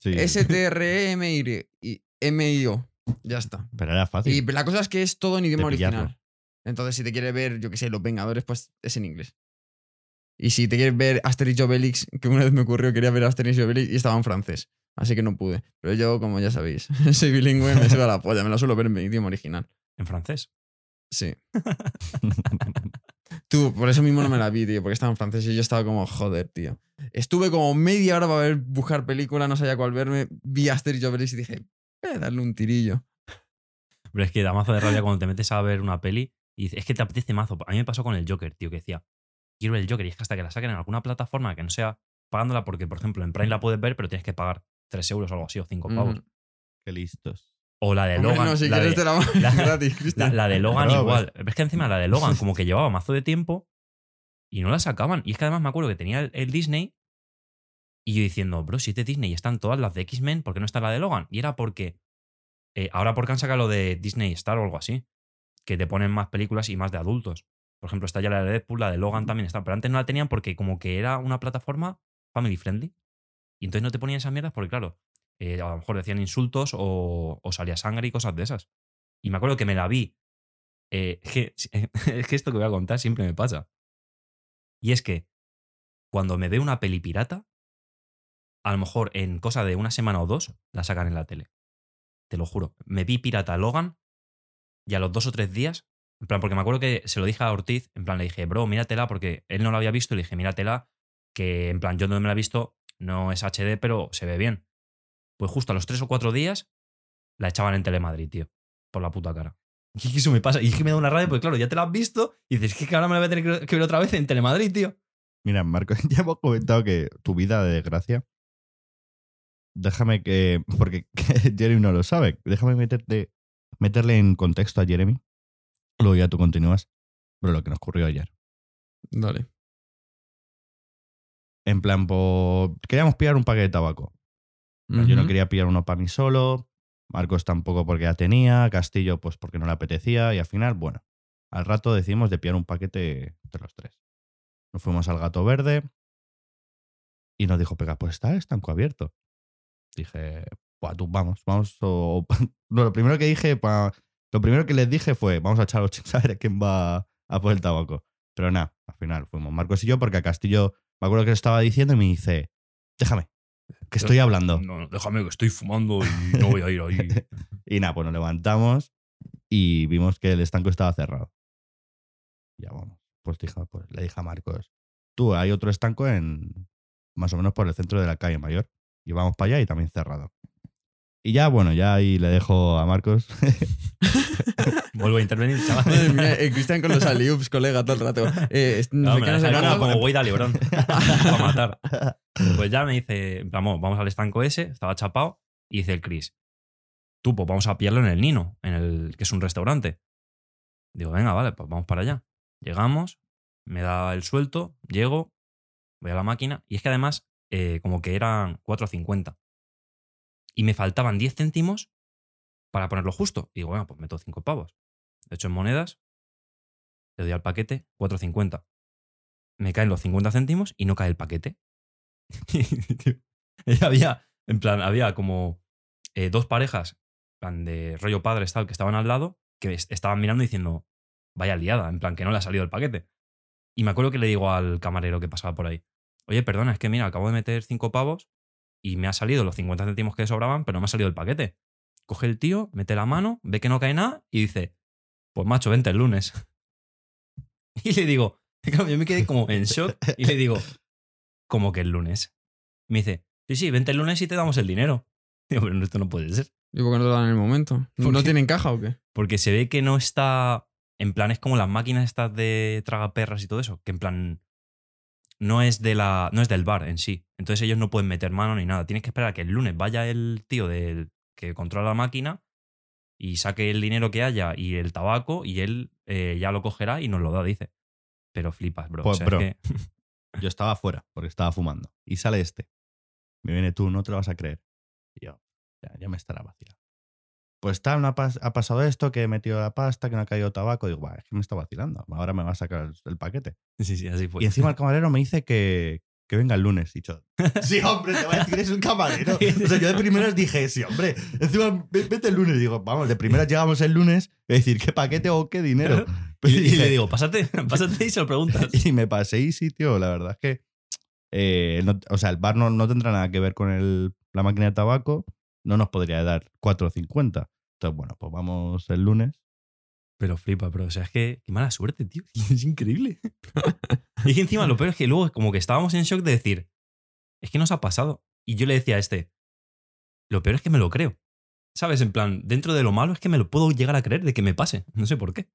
Sí. S T R E M I M I O. Ya está. Pero era fácil. Y la cosa es que es todo en idioma original. Entonces, si te quieres ver, yo qué sé, Los Vengadores, pues es en inglés. Y si te quieres ver Asterix y Obelix, que una vez me ocurrió, quería ver Asterix y Obelix y estaba en francés. Así que no pude. Pero yo, como ya sabéis, [laughs] soy bilingüe, me suda la polla, me la suelo ver en mi idioma original. En francés. Sí. [laughs] Tú, por eso mismo no me la vi, tío, porque estaba en francés y yo estaba como, joder, tío. Estuve como media hora para ver, buscar película, no sabía cuál verme, vi Asterix y Obelix y dije, voy a darle un tirillo. Pero es que da mazo de rabia cuando te metes a ver una peli y dices, es que te apetece mazo. A mí me pasó con el Joker, tío, que decía, quiero el Joker y es que hasta que la saquen en alguna plataforma que no sea pagándola, porque por ejemplo en Prime la puedes ver, pero tienes que pagar 3 euros o algo así, o 5 pavos. Mm. Qué listos. O la de Logan. no, si la, quieres de, te la [laughs] la- gratis, la- Cristian. la de Logan Claro, igual. Es que encima la de Logan [laughs] como que llevaba mazo de tiempo y no la sacaban. Y es que además me acuerdo que tenía el, el Disney y yo diciendo, bro, si es de Disney y están todas las de X-Men, ¿por qué no está la de Logan? Y era porque eh, ahora porque han sacado lo de Disney Star o algo así, que te ponen más películas y más de adultos. Por ejemplo, está ya la de Deadpool, la de Logan también está. Pero antes no la tenían porque como que era una plataforma family friendly. Y entonces no te ponían esas mierdas porque, claro, eh, a lo mejor decían insultos o, o salía sangre y cosas de esas. Y me acuerdo que me la vi. eh, es, que, [laughs] es que esto que voy a contar siempre me pasa. Y es que cuando me veo una peli pirata, a lo mejor en cosa de una semana o dos, la sacan en la tele. Te lo juro. Me vi pirata Logan y a los dos o tres días, en plan, porque me acuerdo que se lo dije a Ortiz, en plan, le dije, bro, míratela, porque él no la había visto, y le dije, míratela, que en plan, yo no me la he visto, no es HD, pero se ve bien. Pues justo a los tres o cuatro días la echaban en Telemadrid, tío. Por la puta cara. Y eso me pasa. Y es que me da una rabia, porque claro, ya te la has visto y dices, "Es que ahora me la voy a tener que ver otra vez en Telemadrid, tío. Mira, Marco, [laughs] ya hemos comentado que tu vida de desgracia. Déjame que. Porque [laughs] Jeremy no lo sabe. Déjame meterte, meterle en contexto a Jeremy. Luego ya tú continúas. Pero lo que nos ocurrió ayer. Dale. En plan, po- queríamos pillar un paquete de tabaco. Yo no quería pillar uno para mí solo. Marcos tampoco porque ya tenía. Castillo, pues porque no le apetecía. Y al final, bueno, al rato decidimos de pillar un paquete de los tres. Nos fuimos al gato verde. Y nos dijo, pega, pues está el estanco abierto. Dije, pues tú vamos, vamos. O, [laughs] no, lo primero que dije, pa- lo primero que les dije fue, vamos a echar los chicos a ver quién va a por el tabaco. Pero nada, al final fuimos Marcos y yo porque a Castillo, me acuerdo que le estaba diciendo y me dice, déjame, que estoy hablando. No, no, déjame que estoy fumando y no voy a ir ahí. [laughs] Y nada, pues nos levantamos y vimos que el estanco estaba cerrado. Ya vamos. Pues, dije, pues le dije a Marcos, tú, hay otro estanco en más o menos por el centro de la calle mayor. Y vamos para allá y también cerrado. Y ya, bueno, ya ahí le dejo a Marcos. [laughs] Vuelvo a intervenir, chaval. Madre mía, eh, Cristian con los aliups, colega, todo el rato. Eh, no me deja como, como Lebrón. para matar. [laughs] Pues ya me dice, en plan, "Bueno, vamos al estanco ese, estaba chapado, y dice el Chris, tú, pues vamos a pillarlo en el Nino, en el que es un restaurante. Digo, venga, vale, pues vamos para allá. Llegamos, me da el suelto, llego, voy a la máquina, y es que además, eh, como que eran 4.50. Y me faltaban 10 céntimos para ponerlo justo. Y digo, bueno, pues meto 5 pavos. De hecho, en monedas, le doy al paquete 4.50 me caen los 50 céntimos y no cae el paquete. [laughs] y había, en plan, había como eh, dos parejas, plan de rollo padres tal, que estaban al lado, que es- estaban mirando diciendo, vaya liada, en plan, que no le ha salido el paquete. Y me acuerdo que le digo al camarero que pasaba por ahí, oye, perdona, es que mira, acabo de meter cinco pavos y me ha salido los 50 céntimos que sobraban, pero no me ha salido el paquete. Coge el tío, mete la mano, ve que no cae nada y dice, pues macho, vente el lunes. [laughs] Y le digo, yo me quedé como en shock y le digo, ¿cómo que el lunes? Me dice, sí, sí, vente el lunes y te damos el dinero. [laughs] Digo, pero esto no puede ser. ¿Y por qué no te lo dan en el momento? ¿Por ¿No tienen caja o qué? Porque se ve que no está. En plan, es como las máquinas estas de tragaperras y todo eso. Que en plan. No es, de la, no es del bar en sí. Entonces ellos no pueden meter mano ni nada. Tienes que esperar a que el lunes vaya el tío del, que controla la máquina y saque el dinero que haya y el tabaco y él eh, ya lo cogerá y nos lo da, dice. Pero flipas, bro. Pues, O sea, es bro. que- [laughs] [laughs] Yo estaba afuera porque estaba fumando. Y sale este. Me viene tú, no te lo vas a creer. Y yo, ya, ya me estará vacilando. Pues tal, no ha, pas- ha pasado esto, que he metido la pasta, que no ha caído tabaco. Digo, "Buah, es que me está vacilando. Ahora me va a sacar el, paquete. Sí, sí, así fue. Y encima el camarero me dice que, que venga el lunes. Y yo, [laughs] sí, hombre, te va a decir, es un camarero. O sea, yo de primeras dije, sí, hombre, encima ve- vete el lunes. Digo, vamos, de primeras llegamos el lunes, y decir, ¿qué paquete o qué dinero? [laughs] Pues Y, y le digo, pásate, [laughs] pásate y se lo preguntas. y me pasé y sí, tío, la verdad es que. eh, no- o sea, el bar no, no tendrá nada que ver con el- la máquina de tabaco. No nos podría dar 4.50. Entonces, bueno, pues vamos el lunes. Pero flipa, bro. O sea, es que qué mala suerte, tío. [laughs] Es increíble. y que encima lo peor es que luego como que estábamos en shock de decir, es que nos ha pasado. Y yo le decía a este, lo peor es que me lo creo. ¿Sabes? En plan, dentro de lo malo es que me lo puedo llegar a creer de que me pase. No sé por qué.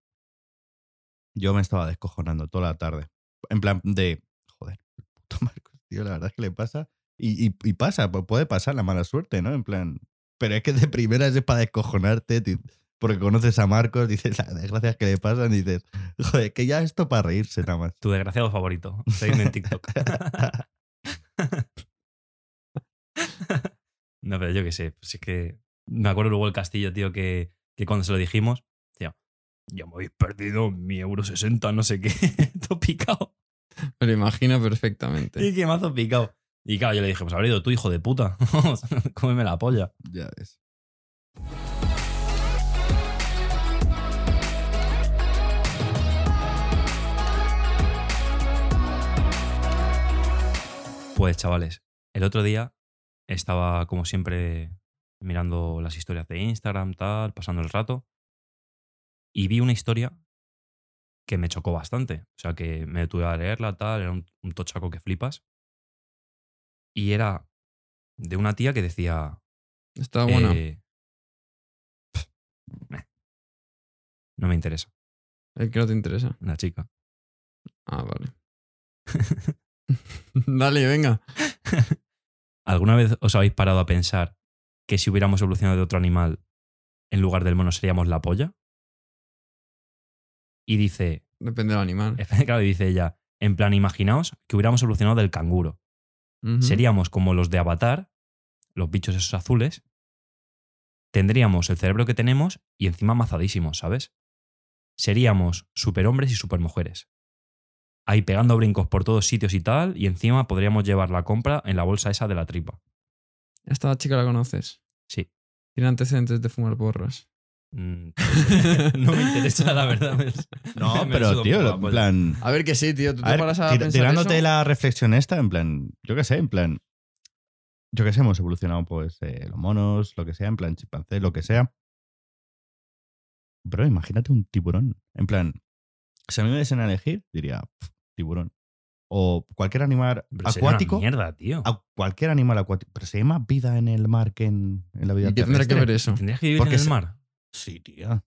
Yo me estaba descojonando toda la tarde. En plan de. Joder, puto [laughs] Marcos, tío, la verdad es que le pasa. Y, y- y pasa, pu- puede pasar la mala suerte, ¿no? En plan. Pero es que de primeras es para descojonarte, porque conoces a Marcos, dices las desgracias que le pasan, y dices, joder, que ya esto para reírse nada más. Tu desgraciado favorito. Seguidme en TikTok. [laughs] no, pero yo qué sé. Pues es que me acuerdo luego el castillo, tío, que, que cuando se lo dijimos, tío, ya me habéis perdido mi euro 60, no sé qué. [laughs] Todo picado. Me lo imagino perfectamente. Y que mazo picado. Y claro, yo le dije, pues habrá ido tú, hijo de puta. [laughs] Cómeme la polla. ya ves. Pues chavales, el otro día estaba como siempre mirando las historias de Instagram, tal, pasando el rato, y vi una historia que me chocó bastante. O sea, que me detuve a leerla, tal, era un, un tochaco que flipas. Y era de una tía que decía... Está buena. eh, meh, no me interesa, El que no te interesa. la chica. Ah, vale. [laughs] [laughs] Dale, venga. [laughs] ¿Alguna vez os habéis parado a pensar que si hubiéramos evolucionado de otro animal, en lugar del mono seríamos la polla? Y dice, Depende del animal. claro, y dice ella, en plan, imaginaos que hubiéramos evolucionado del canguro. Seríamos como los de Avatar, los bichos esos azules. Tendríamos el cerebro que tenemos y encima mazadísimos, ¿sabes? Seríamos superhombres y supermujeres. Ahí pegando brincos por todos sitios y tal, y encima podríamos llevar la compra en la bolsa esa de la tripa. Esta chica la conoces. Sí. Tiene antecedentes de fumar porros. Mm, [laughs] no me interesa, la verdad. me- [laughs] No, me pero tío, en polla. plan. A ver que sí, tío. ¿Tú te A paras a tirándote eso? la reflexión esta, en plan, yo qué sé, en plan, yo qué sé, hemos evolucionado pues eh, los monos, lo que sea, en plan chimpancé, lo que sea. Bro, imagínate un tiburón. En plan, si a mí me diesen a elegir, diría "Pf, tiburón. O cualquier animal Pero sería una acuático. mierda, tío. a cualquier animal acuático. Pero se llama vida en el mar que en, en la vida ¿Y qué tendrá que terrestre. ver eso? ¿Tendrías que vivir Porque en el se- mar? Sí, tío.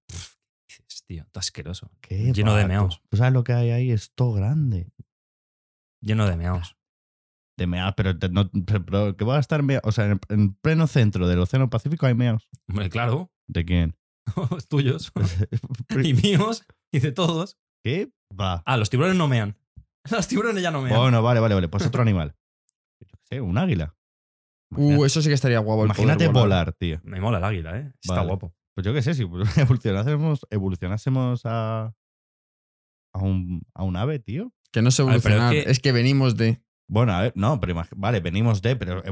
Dices, tío, está asqueroso. Qué Lleno de meaos. ¿Tú sabes lo que hay ahí? Es todo grande. Lleno de meaos. De meaos, pero, te- no, pero, pero que va a estar O sea, en, en pleno centro del Océano Pacífico hay meaos. Hombre, claro. ¿De quién? [laughs] tuyos. [laughs] y míos. Y de todos. ¿Qué? Va. Ah, los tiburones no mean. [laughs] Los tiburones ya no mean. Bueno, vale, vale, vale. Pues otro animal. Yo qué sé, un águila. Uh, eso sí que estaría guapo. el poder Imagínate volar. tío. Me mola el águila, ¿eh? Está Vale. guapo. Pues yo qué sé, si [laughs] evolucionásemos, evolucionásemos a, a, un, a un ave, tío. Que no sé A ver, es evolucionar. que- es que venimos de. Bueno, a ver, no, pero vale, venimos de, pero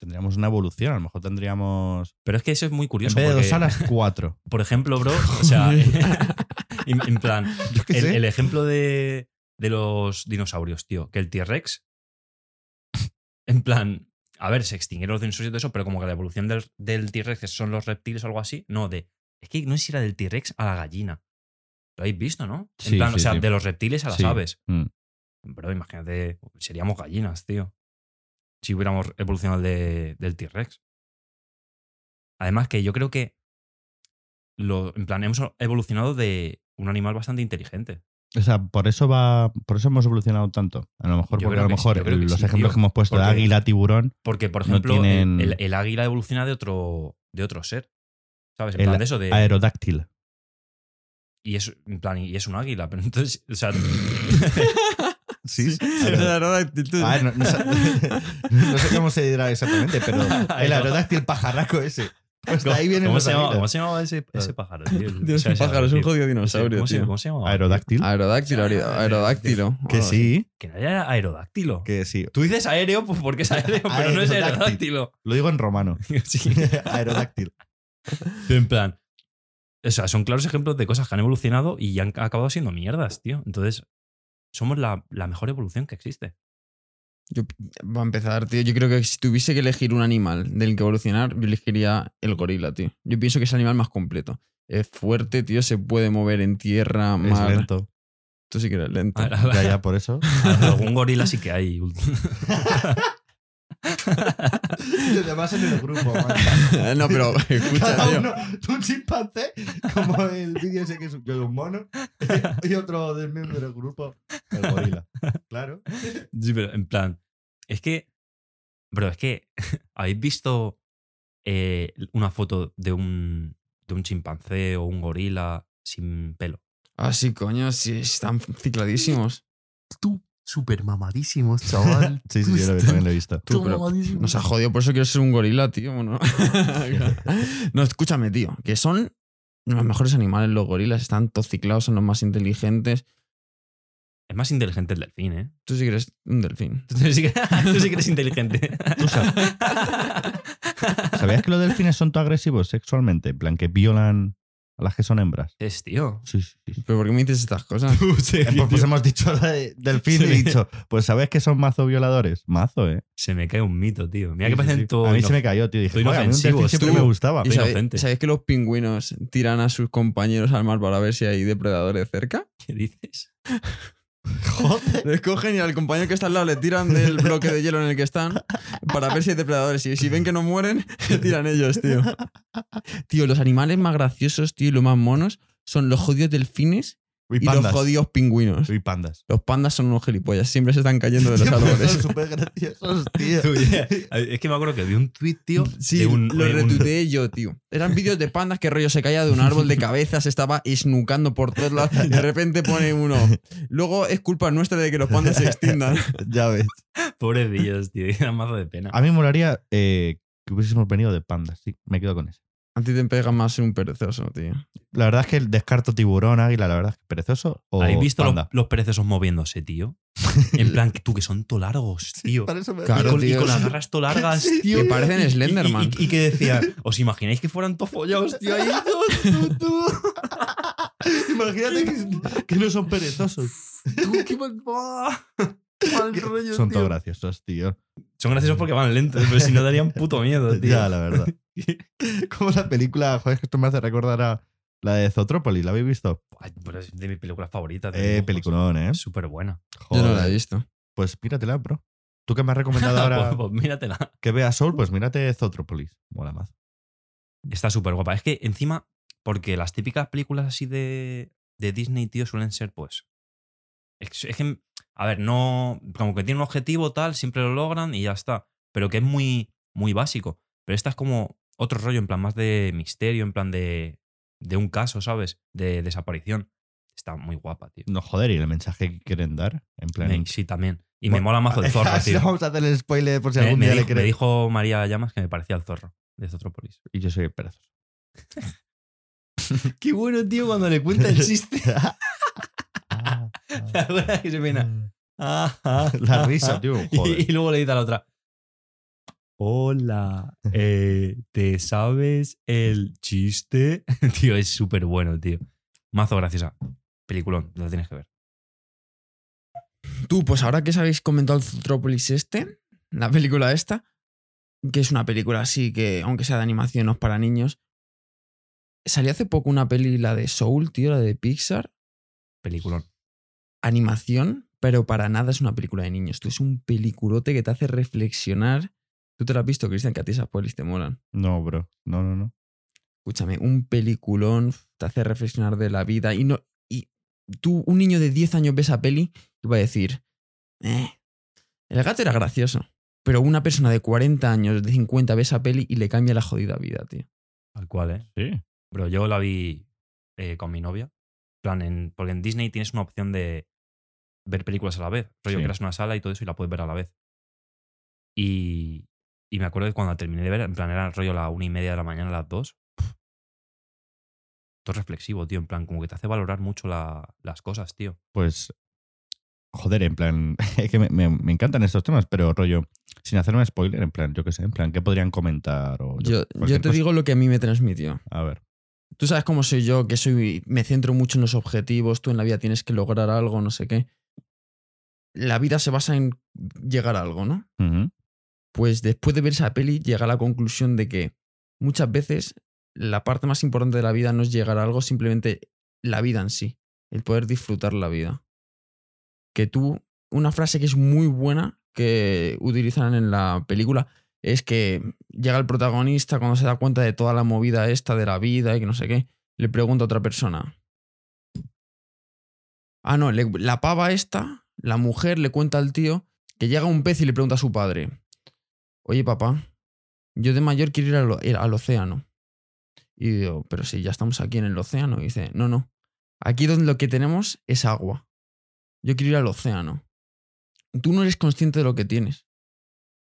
tendríamos una evolución. A lo mejor tendríamos. Pero es que eso es muy En curioso. vez de dos alas, cuatro. [laughs] Por ejemplo, bro, [laughs] o sea, en, en plan, el, el ejemplo de, de los dinosaurios, tío, que el T-Rex, en plan, a ver, se extinguieron los dinosaurios y todo eso, pero como que la evolución del, del T-Rex, son los reptiles o algo así, no, de. Es que no sé si era del T-Rex a la gallina. Lo habéis visto, ¿no? En Sí, plan, sí, o sea, sí. de los reptiles a las aves. Mm. Bro, imagínate, seríamos gallinas, tío. Si hubiéramos evolucionado de- del T-Rex. Además que yo creo que lo, en plan, hemos evolucionado de un animal bastante inteligente. O sea, por eso va. Por eso hemos evolucionado tanto. A lo mejor, Yo porque a lo sí, mejor los sí, ejemplos tío. que hemos puesto de águila, tiburón, Porque, por ejemplo, el- tienen- el, el águila evoluciona de otro, de otro ser. ¿Sabes? En El plan de eso de. Sí, sí. El aerodáctil. Ah, no, [laughs] no sé cómo se dirá exactamente, pero [laughs] el aerodáctil pajarraco ese. Pues de ahí viene ¿Cómo se, llama. ¿Cómo se llamaba ese, ese pájaro, tío? [laughs] Dios, O sea, un ese pájaro, es un jodido dinosaurio, ¿Cómo se, tío. ¿Cómo se llamaba? Aerodáctil. Aerodáctilo, aer- aerodáctilo. Que sí, Que no era aerodáctilo. que sí. Tú dices aéreo pues porque es aéreo, [laughs] pero no es Aerodáctil. aerodáctilo. Lo digo en romano. [laughs] Sí. Aerodáctil. En plan. O sea, son claros ejemplos de cosas que han evolucionado y han acabado siendo mierdas, tío. Entonces, somos la, la mejor evolución que existe. Yo, va a empezar, tío. Yo creo que si tuviese que elegir un animal del que evolucionar, yo elegiría el gorila, tío. Yo pienso que es el animal más completo. Es fuerte, tío, se puede mover en tierra, Es mar. lento. Tú sí que eres lento. Ya, ya, por eso. [laughs] Algún gorila sí que hay. [laughs] [laughs] Y además en el grupo, [laughs] man. no, pero [laughs] escucha, Cada tío. uno, un chimpancé, como el vídeo ese que es yo de un mono, y otro del miembro del grupo, el gorila. Claro. Sí, pero en plan. Es que. Bro, es que. ¿Habéis visto eh, una foto de un, de un chimpancé o un gorila sin pelo? Ah, sí, coño, sí, están cicladísimos. Tú, súper mamadísimos, chaval. [laughs] Sí, sí, yo lo- también lo he visto. Tú, pero nos ha jodido, por eso quiero ser un gorila, tío. ¿no? [laughs] no, escúchame, tío, que son los mejores animales los gorilas, están todos ciclados, son los más inteligentes. Es más inteligente el delfín, ¿eh? Tú sí que eres un delfín. Tú sí que, [laughs] tú sí que eres inteligente. Tú sabes. ¿Sabías que los delfines son tan agresivos sexualmente? En plan, que violan a las que son hembras. Es, tío. Sí, sí, sí. ¿Pero por qué me dices estas cosas? [laughs] Eh, Pues, pues hemos dicho la de delfín Se y me- dicho, pues ¿sabes que son mazo violadores? Mazo, ¿eh? Se me cae un mito, tío. Mira Sí, que parecen todo. A mí se me cayó, tío. Dije, todo "Joder, a mí un siempre tú". me gustaba. ¿Y Estoy sabe- inocente. ¿Sabéis que los pingüinos tiran a sus compañeros al mar para ver si hay depredadores cerca? ¿Qué dices? [laughs] Joder. Les cogen y al compañero que está al lado le tiran del bloque de hielo en el que están para ver si hay depredadores. Y si ven que no mueren, [laughs] le tiran ellos, tío. Tío, los animales más graciosos, tío, y los más monos son los jodidos delfines Y y los jodidos pingüinos. Y pandas. Los pandas son unos gilipollas, siempre se están cayendo de los árboles. Son súper graciosos, tío. [laughs] Tú, yeah. Es que me acuerdo que vi un tweet, tío. Sí, de un, lo de un- retuiteé yo, tío. Eran vídeos de pandas que rollo se caía de un árbol de cabeza, se estaba esnucando por todos lados. De repente pone uno. Luego es culpa nuestra de que los pandas se extingan. [laughs] Ya ves. Pobrecillos, tío. [laughs] Da mazo de pena. A mí me molaría eh, que hubiésemos venido de pandas, sí. Me quedo con eso. A ti te pega más ser un perezoso, tío. La verdad es que descarto tiburón, águila, la verdad es que perezoso o ¿Habéis visto los, panda. los perezosos moviéndose, tío? En [laughs] plan, tú, que son to largos, tío. Claro, y, con, y tío, con las garras to largas, Sí, tío. que parecen Y- y- Slenderman. Y, y que decían, ¿os imagináis que fueran to follados, tío? Ahí, [laughs] tú, tú. [laughs] Imagínate que, que no son perezosos. Tú, qué mal. [laughs] Mal rollo, Son todos graciosos, tío. Son graciosos porque van lentos, pero si no darían [laughs] puto miedo, tío. Ya, la verdad. [laughs] Como la película, joder, es que esto me hace recordar a la de Zotrópolis, ¿la habéis visto? Ay, pero es de mis películas favoritas. de Eh, peliculón, ¿eh? Súper buena. Yo no la he visto. Pues míratela, bro. Tú que me has recomendado ahora pues, pues míratela. que veas Soul, pues mírate Zotrópolis. Mola más. Está súper guapa. Es que encima, porque las típicas películas así de, de Disney, tío, suelen ser, pues. Es, es que, a ver, no. Como que tiene un objetivo tal, siempre lo logran y ya está. Pero que es muy, muy básico. Pero esta es como otro rollo, en plan más de misterio, en plan de. de un caso, ¿sabes? De desaparición. Está muy guapa, tío. No, joder, y el mensaje que quieren dar. En plan. Me- sí, también. Y me mola mazo el zorro, [laughs] tío. Vamos a hacer el spoiler por si Me, algún me día le dijo, me dijo María Llamas que me parecía el zorro de Zotrópolis. Y yo soy perezoso. [laughs] [laughs] Qué bueno, tío, cuando le cuenta el chiste. [laughs] Ah, ¿Te acuerdas que se pena? Ajá. [laughs] La risa, tío. Y, Joder. y luego le dice a la otra. Hola, [laughs] eh, ¿te sabes el chiste? tío, es súper bueno, tío. Mazo graciosa. Peliculón, lo tienes que ver. Tú, pues ahora que os habéis comentado el Zootropolis este, la película esta, que es una película así que, aunque sea de animación, no es para niños. Salió hace poco una peli, la de Soul, tío, la de Pixar, Peliculón. Animación, pero para nada es una película de niños. Tú es un peliculote que te hace reflexionar. Tú te lo has visto, Cristian, que a ti esas pelis te molan. No, bro. No, no, no. Escúchame, un peliculón te hace reflexionar de la vida. Y no. Y tú, un niño de 10 años ve esa peli y va a decir. Eh, el gato era gracioso. Pero una persona de 40 años, de 50, ve esa peli y le cambia la jodida vida, tío. Tal cual, ¿eh? Sí. Bro, yo la vi eh, con mi novia. En plan, en- porque en Disney tienes una opción de, ver películas a la vez. Rollo, Sí. creas una sala y todo eso y la puedes ver a la vez. Y, y me acuerdo que cuando terminé de ver, en plan, era el rollo a la una y media de la mañana, a las dos. Todo reflexivo, tío. En plan, como que te hace valorar mucho la- las cosas, tío. Pues, joder, en plan, [laughs] es que me, me- me encantan estos temas, pero rollo, sin hacer un spoiler, en plan, yo qué sé, en plan, ¿qué podrían comentar? O Yo, cualquier yo te cosa? digo lo que a mí me transmitió. A ver, Tú sabes cómo soy yo, que soy, me centro mucho en los objetivos, tú en la vida tienes que lograr algo, no sé qué. La vida se basa en llegar a algo, ¿no? Pues después de ver esa peli llega a la conclusión de que muchas veces la parte más importante de la vida no es llegar a algo, simplemente la vida en sí, el poder disfrutar la vida. Que tú, una frase que es muy buena que utilizan en la película es que llega el protagonista cuando se da cuenta de toda la movida esta de la vida y que no sé qué, le pregunta a otra persona. Ah, no, le- la pava esta, la mujer le cuenta al tío que llega un pez y le pregunta a su padre, oye papá, yo de mayor quiero ir al, océano. Y digo, pero si ya estamos aquí en el océano. Y dice, no, no, aquí donde lo que tenemos es agua. Yo quiero ir al océano. Tú no eres consciente de lo que tienes.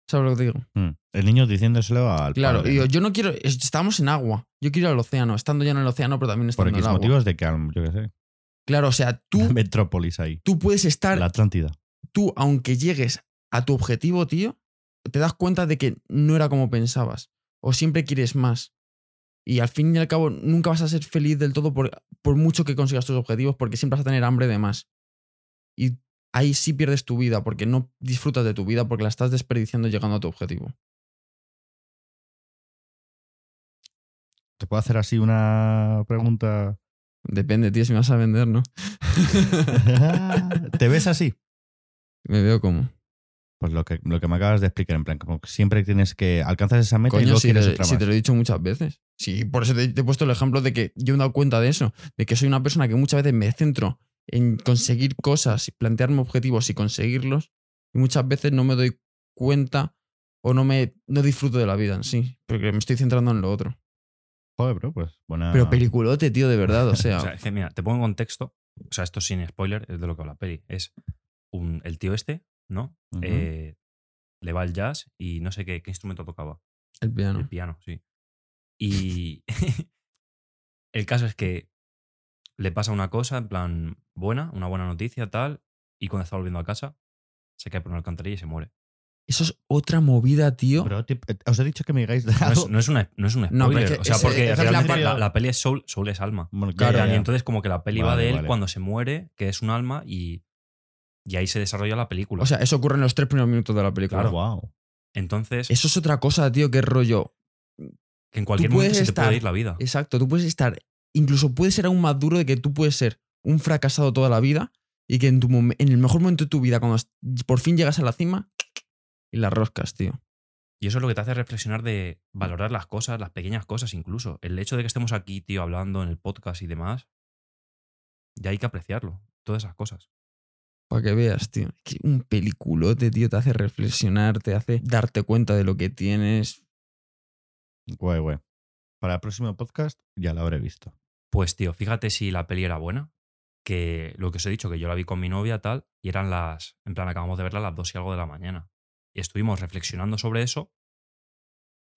¿Sabes lo que te digo? Mm. El niño diciéndoselo al Claro, padre, y digo, yo no quiero, es- estamos en agua. Yo quiero ir al océano, estando ya en el océano, pero también Por estando en X el agua. motivos de que, yo qué sé, Claro, o sea, tú, [laughs] Metrópolis ahí, tú puedes estar la Atlántida. tú, aunque llegues a tu objetivo, tío, te das cuenta de que no era como pensabas. O siempre quieres más. Y al fin y al cabo, nunca vas a ser feliz del todo por, por mucho que consigas tus objetivos, porque siempre vas a tener hambre de más. Y ahí sí pierdes tu vida, porque no disfrutas de tu vida, porque la estás desperdiciando llegando a tu objetivo. ¿Te puedo hacer así una pregunta? Depende, tío, si me vas a vender, ¿no? [laughs] ¿Te ves así? me veo como. Pues lo que, lo que me acabas de explicar, en plan, como que siempre tienes que alcanzar esa meta y luego si quieres te, otra si más. te lo he dicho muchas veces. Sí, por eso te, te he puesto el ejemplo de que yo me he dado cuenta de eso, de que soy una persona que muchas veces me centro en conseguir cosas y plantearme objetivos y conseguirlos, y muchas veces no me doy cuenta o no me no disfruto de la vida en sí, porque me estoy centrando en lo otro. Joder, bro, pues buena. Pero peliculote, tío, de verdad, o [laughs] sea, O sea, es que, mira, te pongo en contexto. O sea, esto sin spoiler es de lo que habla la peli. Es un, el tío este, ¿no? Eh, le va el jazz y no sé qué, qué instrumento tocaba. el piano. El piano, sí. Y [laughs] el caso es que le pasa una cosa, en plan, buena, una buena noticia, tal, y cuando está volviendo a casa, se cae por una alcantarilla y se muere. Eso es otra movida, tío. Te- eh, os he dicho que me digáis de No es, no es una, no es un No, pero spoiler. es que o sea, porque es realmente la, peli es Soul, Soul es alma. Bueno, Claro, ya, Y entonces como que la peli va de él vale. cuando se muere, que es un alma, y, y ahí se desarrolla la película. O sea, eso ocurre en los tres primeros minutos de la película. Claro. Wow. entonces, Eso es otra cosa, tío, que rollo. que en cualquier momento se te puede ir la vida. Exacto, tú puedes estar, incluso puedes ser aún más duro de que tú puedes ser un fracasado toda la vida y que en, tu en el mejor momento de tu vida, cuando por fin llegas a la cima, y la roscas, tío. Y eso es lo que te hace reflexionar de valorar las cosas, las pequeñas cosas incluso. El hecho de que estemos aquí, tío, hablando en el podcast y demás, ya hay que apreciarlo. Todas esas cosas. Para que veas, tío. Es que un peliculote, tío, te hace reflexionar, te hace darte cuenta de lo que tienes. Guay, guay. Para el próximo podcast ya lo habré visto. Pues, tío, fíjate si la peli era buena. Que lo que os he dicho, que yo la vi con mi novia, tal, y eran las. En plan, acabamos de verla a las dos y algo de la mañana. Y estuvimos reflexionando sobre eso.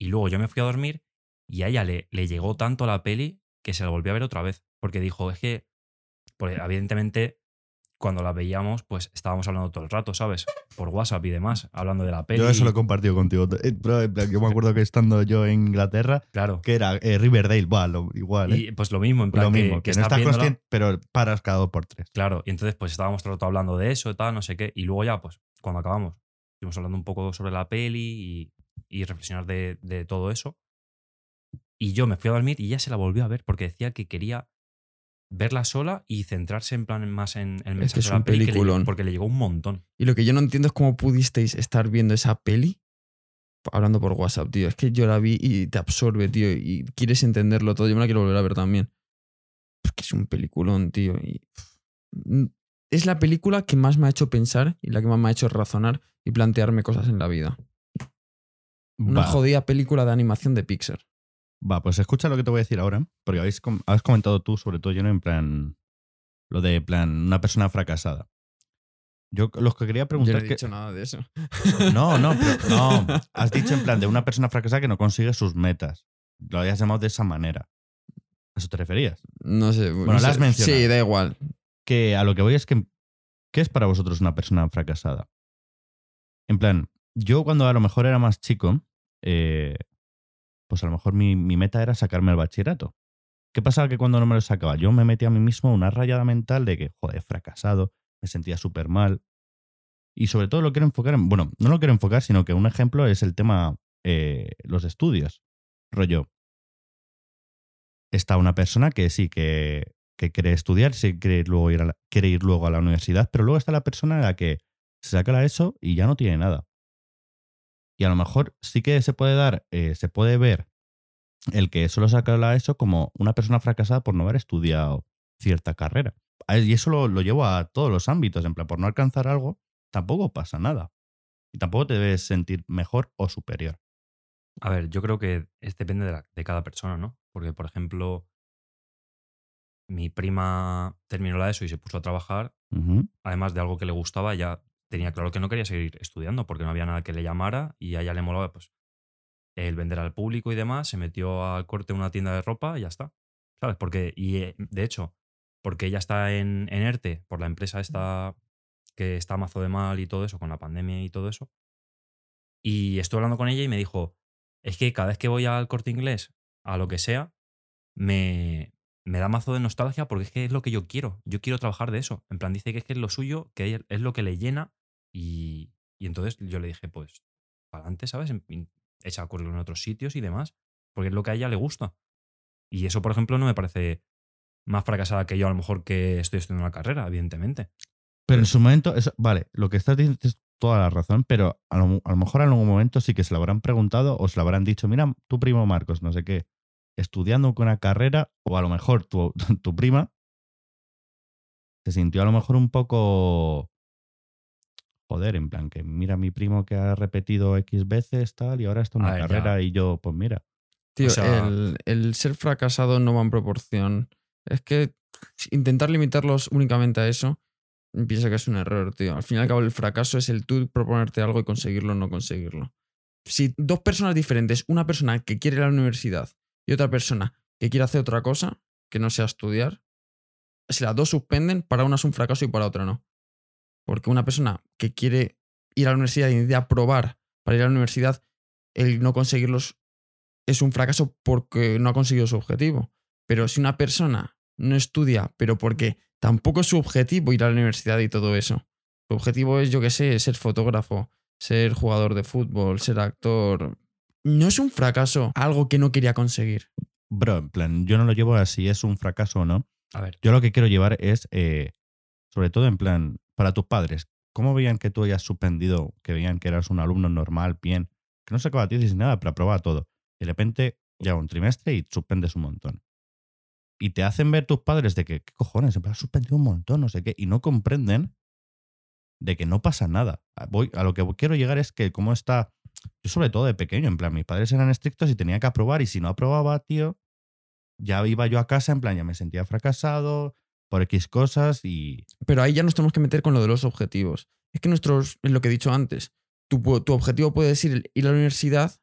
Y luego yo me fui a dormir y a ella le, le llegó tanto la peli que se la volvió a ver otra vez. Porque dijo, es que. Porque evidentemente, cuando la veíamos, pues estábamos hablando todo el rato, ¿sabes? Por WhatsApp y demás, hablando de la peli. Yo eso lo he compartido contigo. Eh, yo me acuerdo que estando yo en Inglaterra, Claro. que era eh, Riverdale, lo- igual. eh. Y pues lo mismo, en plan, lo que- mismo, que, que, no estás viéndola- consciente, pero paras cada dos por tres. Claro, y entonces pues estábamos todo el rato hablando de eso tal, no sé qué. Y luego ya, pues, cuando acabamos, estuvimos hablando un poco sobre la peli y, y reflexionar de, de todo eso. Y yo me fui a dormir y ya se la volvió a ver porque decía que quería verla sola y centrarse en plan más en el mensaje es de la un peli que le- peliculón. porque le llegó un montón. Y lo que yo no entiendo es cómo pudisteis estar viendo esa peli hablando por WhatsApp, tío. Es que yo la vi y te absorbe, tío. Y quieres entenderlo todo. Yo me la quiero volver a ver también. Es que es un peliculón, tío. Y es la película que más me ha hecho pensar y la que más me ha hecho razonar y plantearme cosas en la vida. Una Va, jodida película de animación de Pixar. va, pues escucha lo que te voy a decir ahora, porque habéis has comentado tú, sobre todo yo, en plan, lo de, plan, una persona fracasada. Yo lo que quería Yo preguntar no he es que. dicho nada de eso. No, no, pero [laughs] no. Has dicho en plan de una persona fracasada que no consigue sus metas. Lo habías llamado de esa manera. ¿A eso te referías? No sé. Bueno, no la has sé. mencionado. Sí, da igual. Que a lo que voy es que. ¿Qué es para vosotros una persona fracasada? En plan, yo cuando a lo mejor era más chico, eh, pues a lo mejor mi, meta era sacarme el bachillerato. ¿Qué pasaba que cuando no me lo sacaba? Yo me metía a mí mismo una rayada mental de que, joder, fracasado, me sentía súper mal. Y sobre todo lo quiero enfocar en. Bueno, no lo quiero enfocar, sino que un ejemplo es el tema eh, los estudios. Rollo. Está una persona que sí, que, que quiere estudiar, quiere ir, luego ir a la, quiere ir luego a la universidad, pero luego está la persona en la que se saca la ESO y ya no tiene nada. Y a lo mejor sí que se puede dar, eh, se puede ver el que solo saca la ESO como una persona fracasada por no haber estudiado cierta carrera. Y eso lo, lo llevo a todos los ámbitos, en plan, por no alcanzar algo, tampoco pasa nada. Y tampoco te debes sentir mejor o superior. A ver, yo creo que es, depende de cada persona, ¿no? Porque, por ejemplo, mi prima terminó la ESO y se puso a trabajar, además de algo que le gustaba, ya tenía claro que no quería seguir estudiando porque no había nada que le llamara y a ella le molaba pues el vender al público y demás, se metió al corte en una tienda de ropa y ya está. ¿Sabes? Porque, y eh, de hecho, porque ella está en, en ERTE por la empresa esta que está mazo de mal y todo eso, con la pandemia y todo eso. Y estuve hablando con ella y me dijo, es que cada vez que voy al corte inglés, a lo que sea, me, me da mazo de nostalgia porque es que es lo que yo quiero. Yo quiero trabajar de eso. En plan, dice que es que es lo suyo, que es lo que le llena. Y, y entonces yo le dije, pues, para adelante, ¿sabes? Echa currículum en otros sitios y demás, porque es lo que a ella le gusta. Y eso, por ejemplo, no me parece más fracasada que yo, a lo mejor que estoy estudiando la carrera, evidentemente. Pero en su momento, eso- vale, lo que estás diciendo es toda la razón, pero a lo, a lo mejor en algún momento sí que se lo habrán preguntado o se lo habrán dicho, mira, tu primo Marcos, no sé qué, estudiando con una carrera, o a lo mejor tu, [laughs] tu prima se sintió a lo mejor un poco, joder, en plan, que mira mi primo que ha repetido X veces, tal, y ahora está en una ver, ya. carrera y yo, pues mira. Tío, sea- el, el ser fracasado no va en proporción. Es que intentar limitarlos únicamente a eso, pienso que es un error, tío. Al fin y al cabo, el fracaso es el tú proponerte algo y conseguirlo o no conseguirlo. Si dos personas diferentes, una persona que quiere ir a la universidad y otra persona que quiere hacer otra cosa, que no sea estudiar, si las dos suspenden, para una es un fracaso y para otra no. Porque una persona que quiere ir a la universidad y necesita probar para ir a la universidad, el no conseguirlos es un fracaso porque no ha conseguido su objetivo. Pero si una persona no estudia, pero porque tampoco es su objetivo ir a la universidad y todo eso. Su objetivo es, yo qué sé, ser fotógrafo, ser jugador de fútbol, ser actor. No es un fracaso algo que no quería conseguir. Bro, en plan, yo no lo llevo a si es un fracaso o no. A ver, Yo lo que quiero llevar es, eh, sobre todo en plan, para tus padres, ¿cómo veían que tú hayas suspendido, que veían que eras un alumno normal, bien, que no sacaba tesis ni nada, pero aprobaba todo? Y de repente llega un trimestre y suspendes un montón. Y te hacen ver tus padres de que, ¿qué cojones? En plan, has suspendido un montón, no sé qué, y no comprenden de que no pasa nada. Voy, a lo que quiero llegar es que cómo está, yo sobre todo de pequeño, en plan, mis padres eran estrictos y tenía que aprobar, y si no aprobaba, tío, ya iba yo a casa, en plan, ya me sentía fracasado por X cosas y... Pero ahí ya nos tenemos que meter con lo de los objetivos. Es que nuestros, es lo que he dicho antes, tu, tu objetivo puede ser ir a la universidad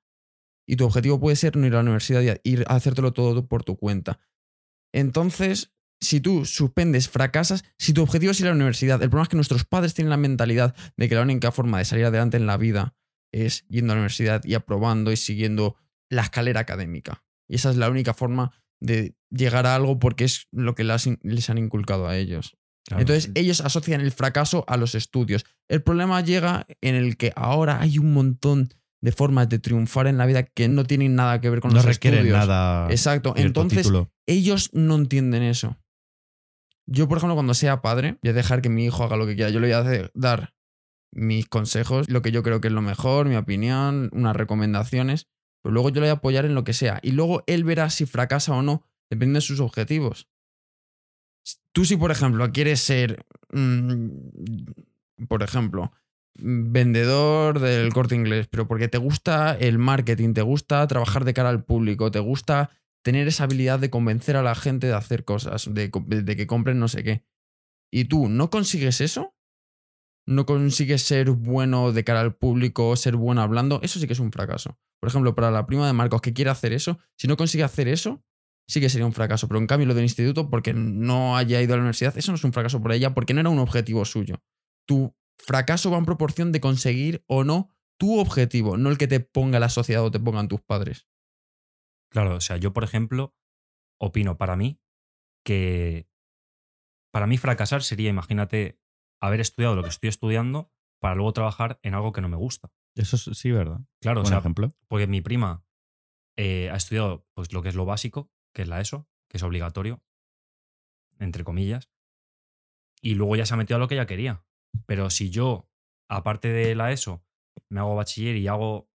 y tu objetivo puede ser no ir a la universidad y ir a hacértelo todo por tu cuenta. Entonces, si tú suspendes, fracasas, si tu objetivo es ir a la universidad, el problema es que nuestros padres tienen la mentalidad de que la única forma de salir adelante en la vida es yendo a la universidad y aprobando y siguiendo la escalera académica. Y esa es la única forma de llegar a algo porque es lo que les han inculcado a ellos. claro, Entonces ellos asocian el fracaso a los estudios. El problema llega en el que ahora hay un montón de formas de triunfar en la vida que no tienen nada que ver con no los requieren estudios. nada. Exacto. Entonces título. ellos no entienden eso. Yo, por ejemplo, cuando sea padre, voy a dejar que mi hijo haga lo que quiera. Yo le voy a dar mis consejos, lo que yo creo que es lo mejor, mi opinión, unas recomendaciones, pero luego yo le voy a apoyar en lo que sea. Y luego él verá si fracasa o no, dependiendo de sus objetivos. Tú si, por ejemplo, quieres ser, mm, por ejemplo, vendedor del corte inglés, pero porque te gusta el marketing, te gusta trabajar de cara al público, te gusta tener esa habilidad de convencer a la gente de hacer cosas, de, co- de que compren no sé qué. Y tú no consigues eso, no consigues ser bueno de cara al público, ser bueno hablando, eso sí que es un fracaso. Por ejemplo, para la prima de Marcos que quiere hacer eso, si no consigue hacer eso, sí que sería un fracaso. Pero en cambio, lo del instituto, porque no haya ido a la universidad, eso no es un fracaso por ella, porque no era un objetivo suyo. Tu fracaso va en proporción de conseguir o no tu objetivo, no el que te ponga la sociedad o te pongan tus padres. Claro, o sea, yo, por ejemplo, opino para mí que para mí fracasar sería, imagínate, haber estudiado lo que estoy estudiando para luego trabajar en algo que no me gusta. Eso es- sí, ¿verdad? Claro, o Buen sea, ejemplo. porque mi prima eh, ha estudiado pues, lo que es lo básico, que es la ESO, que es obligatorio, entre comillas, y luego ya se ha metido a lo que ella quería. Pero si yo, aparte de la ESO, me hago bachiller y hago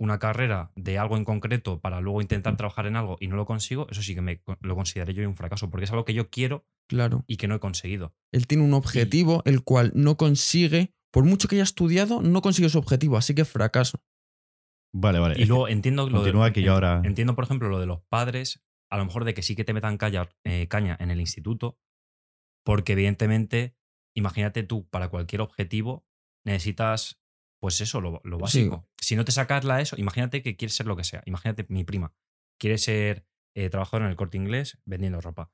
una carrera de algo en concreto para luego intentar trabajar en algo y no lo consigo, eso sí que me, lo consideré yo un fracaso, porque es algo que yo quiero Claro. y que no he conseguido. Él tiene un objetivo el cual no consigue, por mucho que haya estudiado, no consigue su objetivo, así que fracaso. Vale, vale. Y luego entiendo lo de- que yo ahora- Entiendo, por ejemplo, lo de los padres, a lo mejor de que sí que te metan calla- eh, caña en el instituto, porque evidentemente, imagínate tú, para cualquier objetivo necesitas, pues eso, lo, lo Sí. básico. Si no te sacas la ESO, imagínate que quieres ser lo que sea. Imagínate mi prima, quiere ser eh, trabajadora en el corte inglés vendiendo ropa.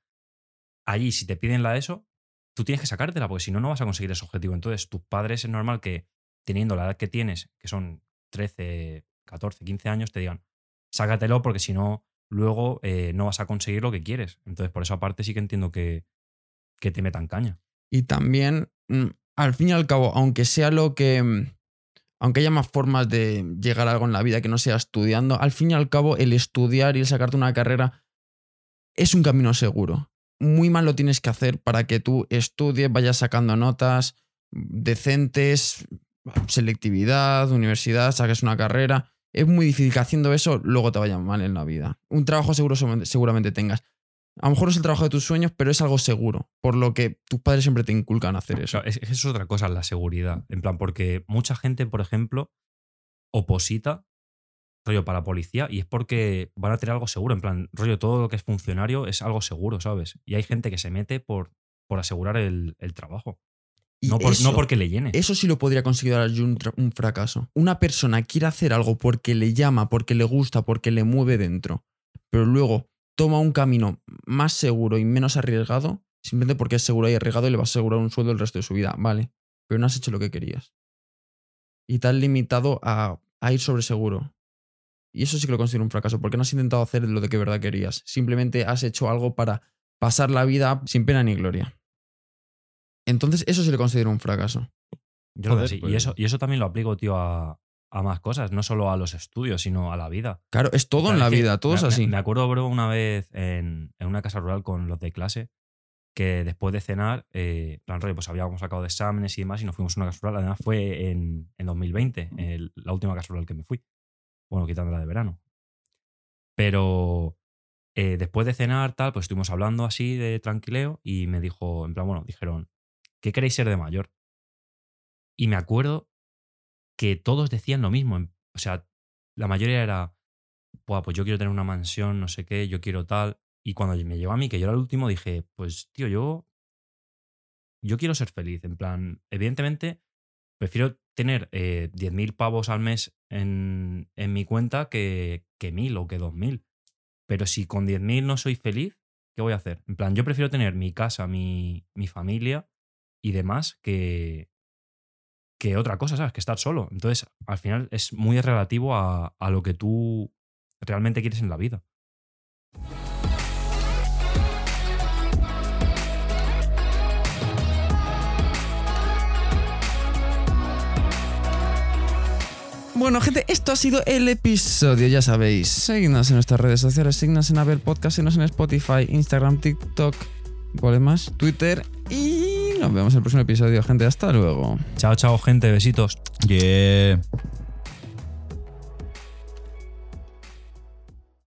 Allí, si te piden la ESO, tú tienes que sacártela, porque si no, no vas a conseguir ese objetivo. Entonces, tus padres es normal que, teniendo la edad que tienes, que son 13, 14, 15 años, te digan, sácatelo porque si no, luego eh, no vas a conseguir lo que quieres. Entonces, por eso aparte sí que entiendo que, que te metan caña. Y también, mm, al fin y al cabo, aunque sea lo que. Aunque haya más formas de llegar a algo en la vida que no sea estudiando, al fin y al cabo, el estudiar y el sacarte una carrera es un camino seguro. Muy mal lo tienes que hacer para que tú estudies, vayas sacando notas decentes, selectividad, universidad, saques una carrera. Es muy difícil que haciendo eso luego te vaya mal en la vida. Un trabajo seguro seguramente tengas. A lo mejor no es el trabajo de tus sueños, pero es algo seguro, por lo que tus padres siempre te inculcan a hacer eso. Claro, es, es otra cosa, la seguridad. En plan, porque mucha gente, por ejemplo, oposita rollo para policía y es porque van a tener algo seguro. En plan, rollo, todo lo que es funcionario es algo seguro, ¿sabes? Y hay gente que se mete por, por asegurar el, el trabajo. Y No, por- eso, no porque le llene. eso sí lo podría considerar yo un fracaso. Una persona quiere hacer algo porque le llama, porque le gusta, porque le mueve dentro, pero luego toma un camino más seguro y menos arriesgado, simplemente porque es seguro y arriesgado y le va a asegurar un sueldo el resto de su vida. Vale, pero no has hecho lo que querías. Y te has limitado a, a ir sobre seguro. Y eso sí que lo considero un fracaso, porque no has intentado hacer lo de que verdad querías. Simplemente has hecho algo para pasar la vida sin pena ni gloria. Entonces, eso sí lo considero un fracaso. Yo creo que sí. pues- Y, eso, y eso también lo aplico, tío, a, a más cosas, no solo a los estudios, sino a la vida. Claro, es todo en la vida, todo es así. Me, acuerdo, bro, una vez en, en una casa rural con los de clase que después de cenar, eh, plan rollo, pues habíamos sacado de exámenes y demás y nos fuimos a una casa rural. Además fue en, en 2020, el- la última casa rural que me fui. Bueno, quitando la de verano. Pero eh, después de cenar, tal, pues estuvimos hablando así de tranquileo y me dijo, en plan, bueno, dijeron, ¿qué queréis ser de mayor? Y me acuerdo que todos decían lo mismo. O sea, la mayoría era, pues yo quiero tener una mansión, no sé qué, yo quiero tal. Y cuando me llegó a mí, que yo era el último, dije, pues tío, yo, yo quiero ser feliz. En plan, evidentemente, prefiero tener eh, 10.000 pavos al mes en, en mi cuenta que, que 1.000 o que 2.000. Pero si con 10.000 no soy feliz, ¿qué voy a hacer? En plan, yo prefiero tener mi casa, mi, mi familia y demás que, que otra cosa, ¿sabes? Que estar solo. Entonces, al final es muy relativo a, lo que tú realmente quieres en la vida. Bueno, gente, esto ha sido el episodio, ya sabéis. Seguidnos en nuestras redes sociales, seguidnos en Apple Podcast, seguidnos en Spotify, Instagram, TikTok, ¿cuál es más? Twitter. Y nos vemos en el próximo episodio, gente. Hasta luego. Chao, chao, gente. Besitos. Yeah.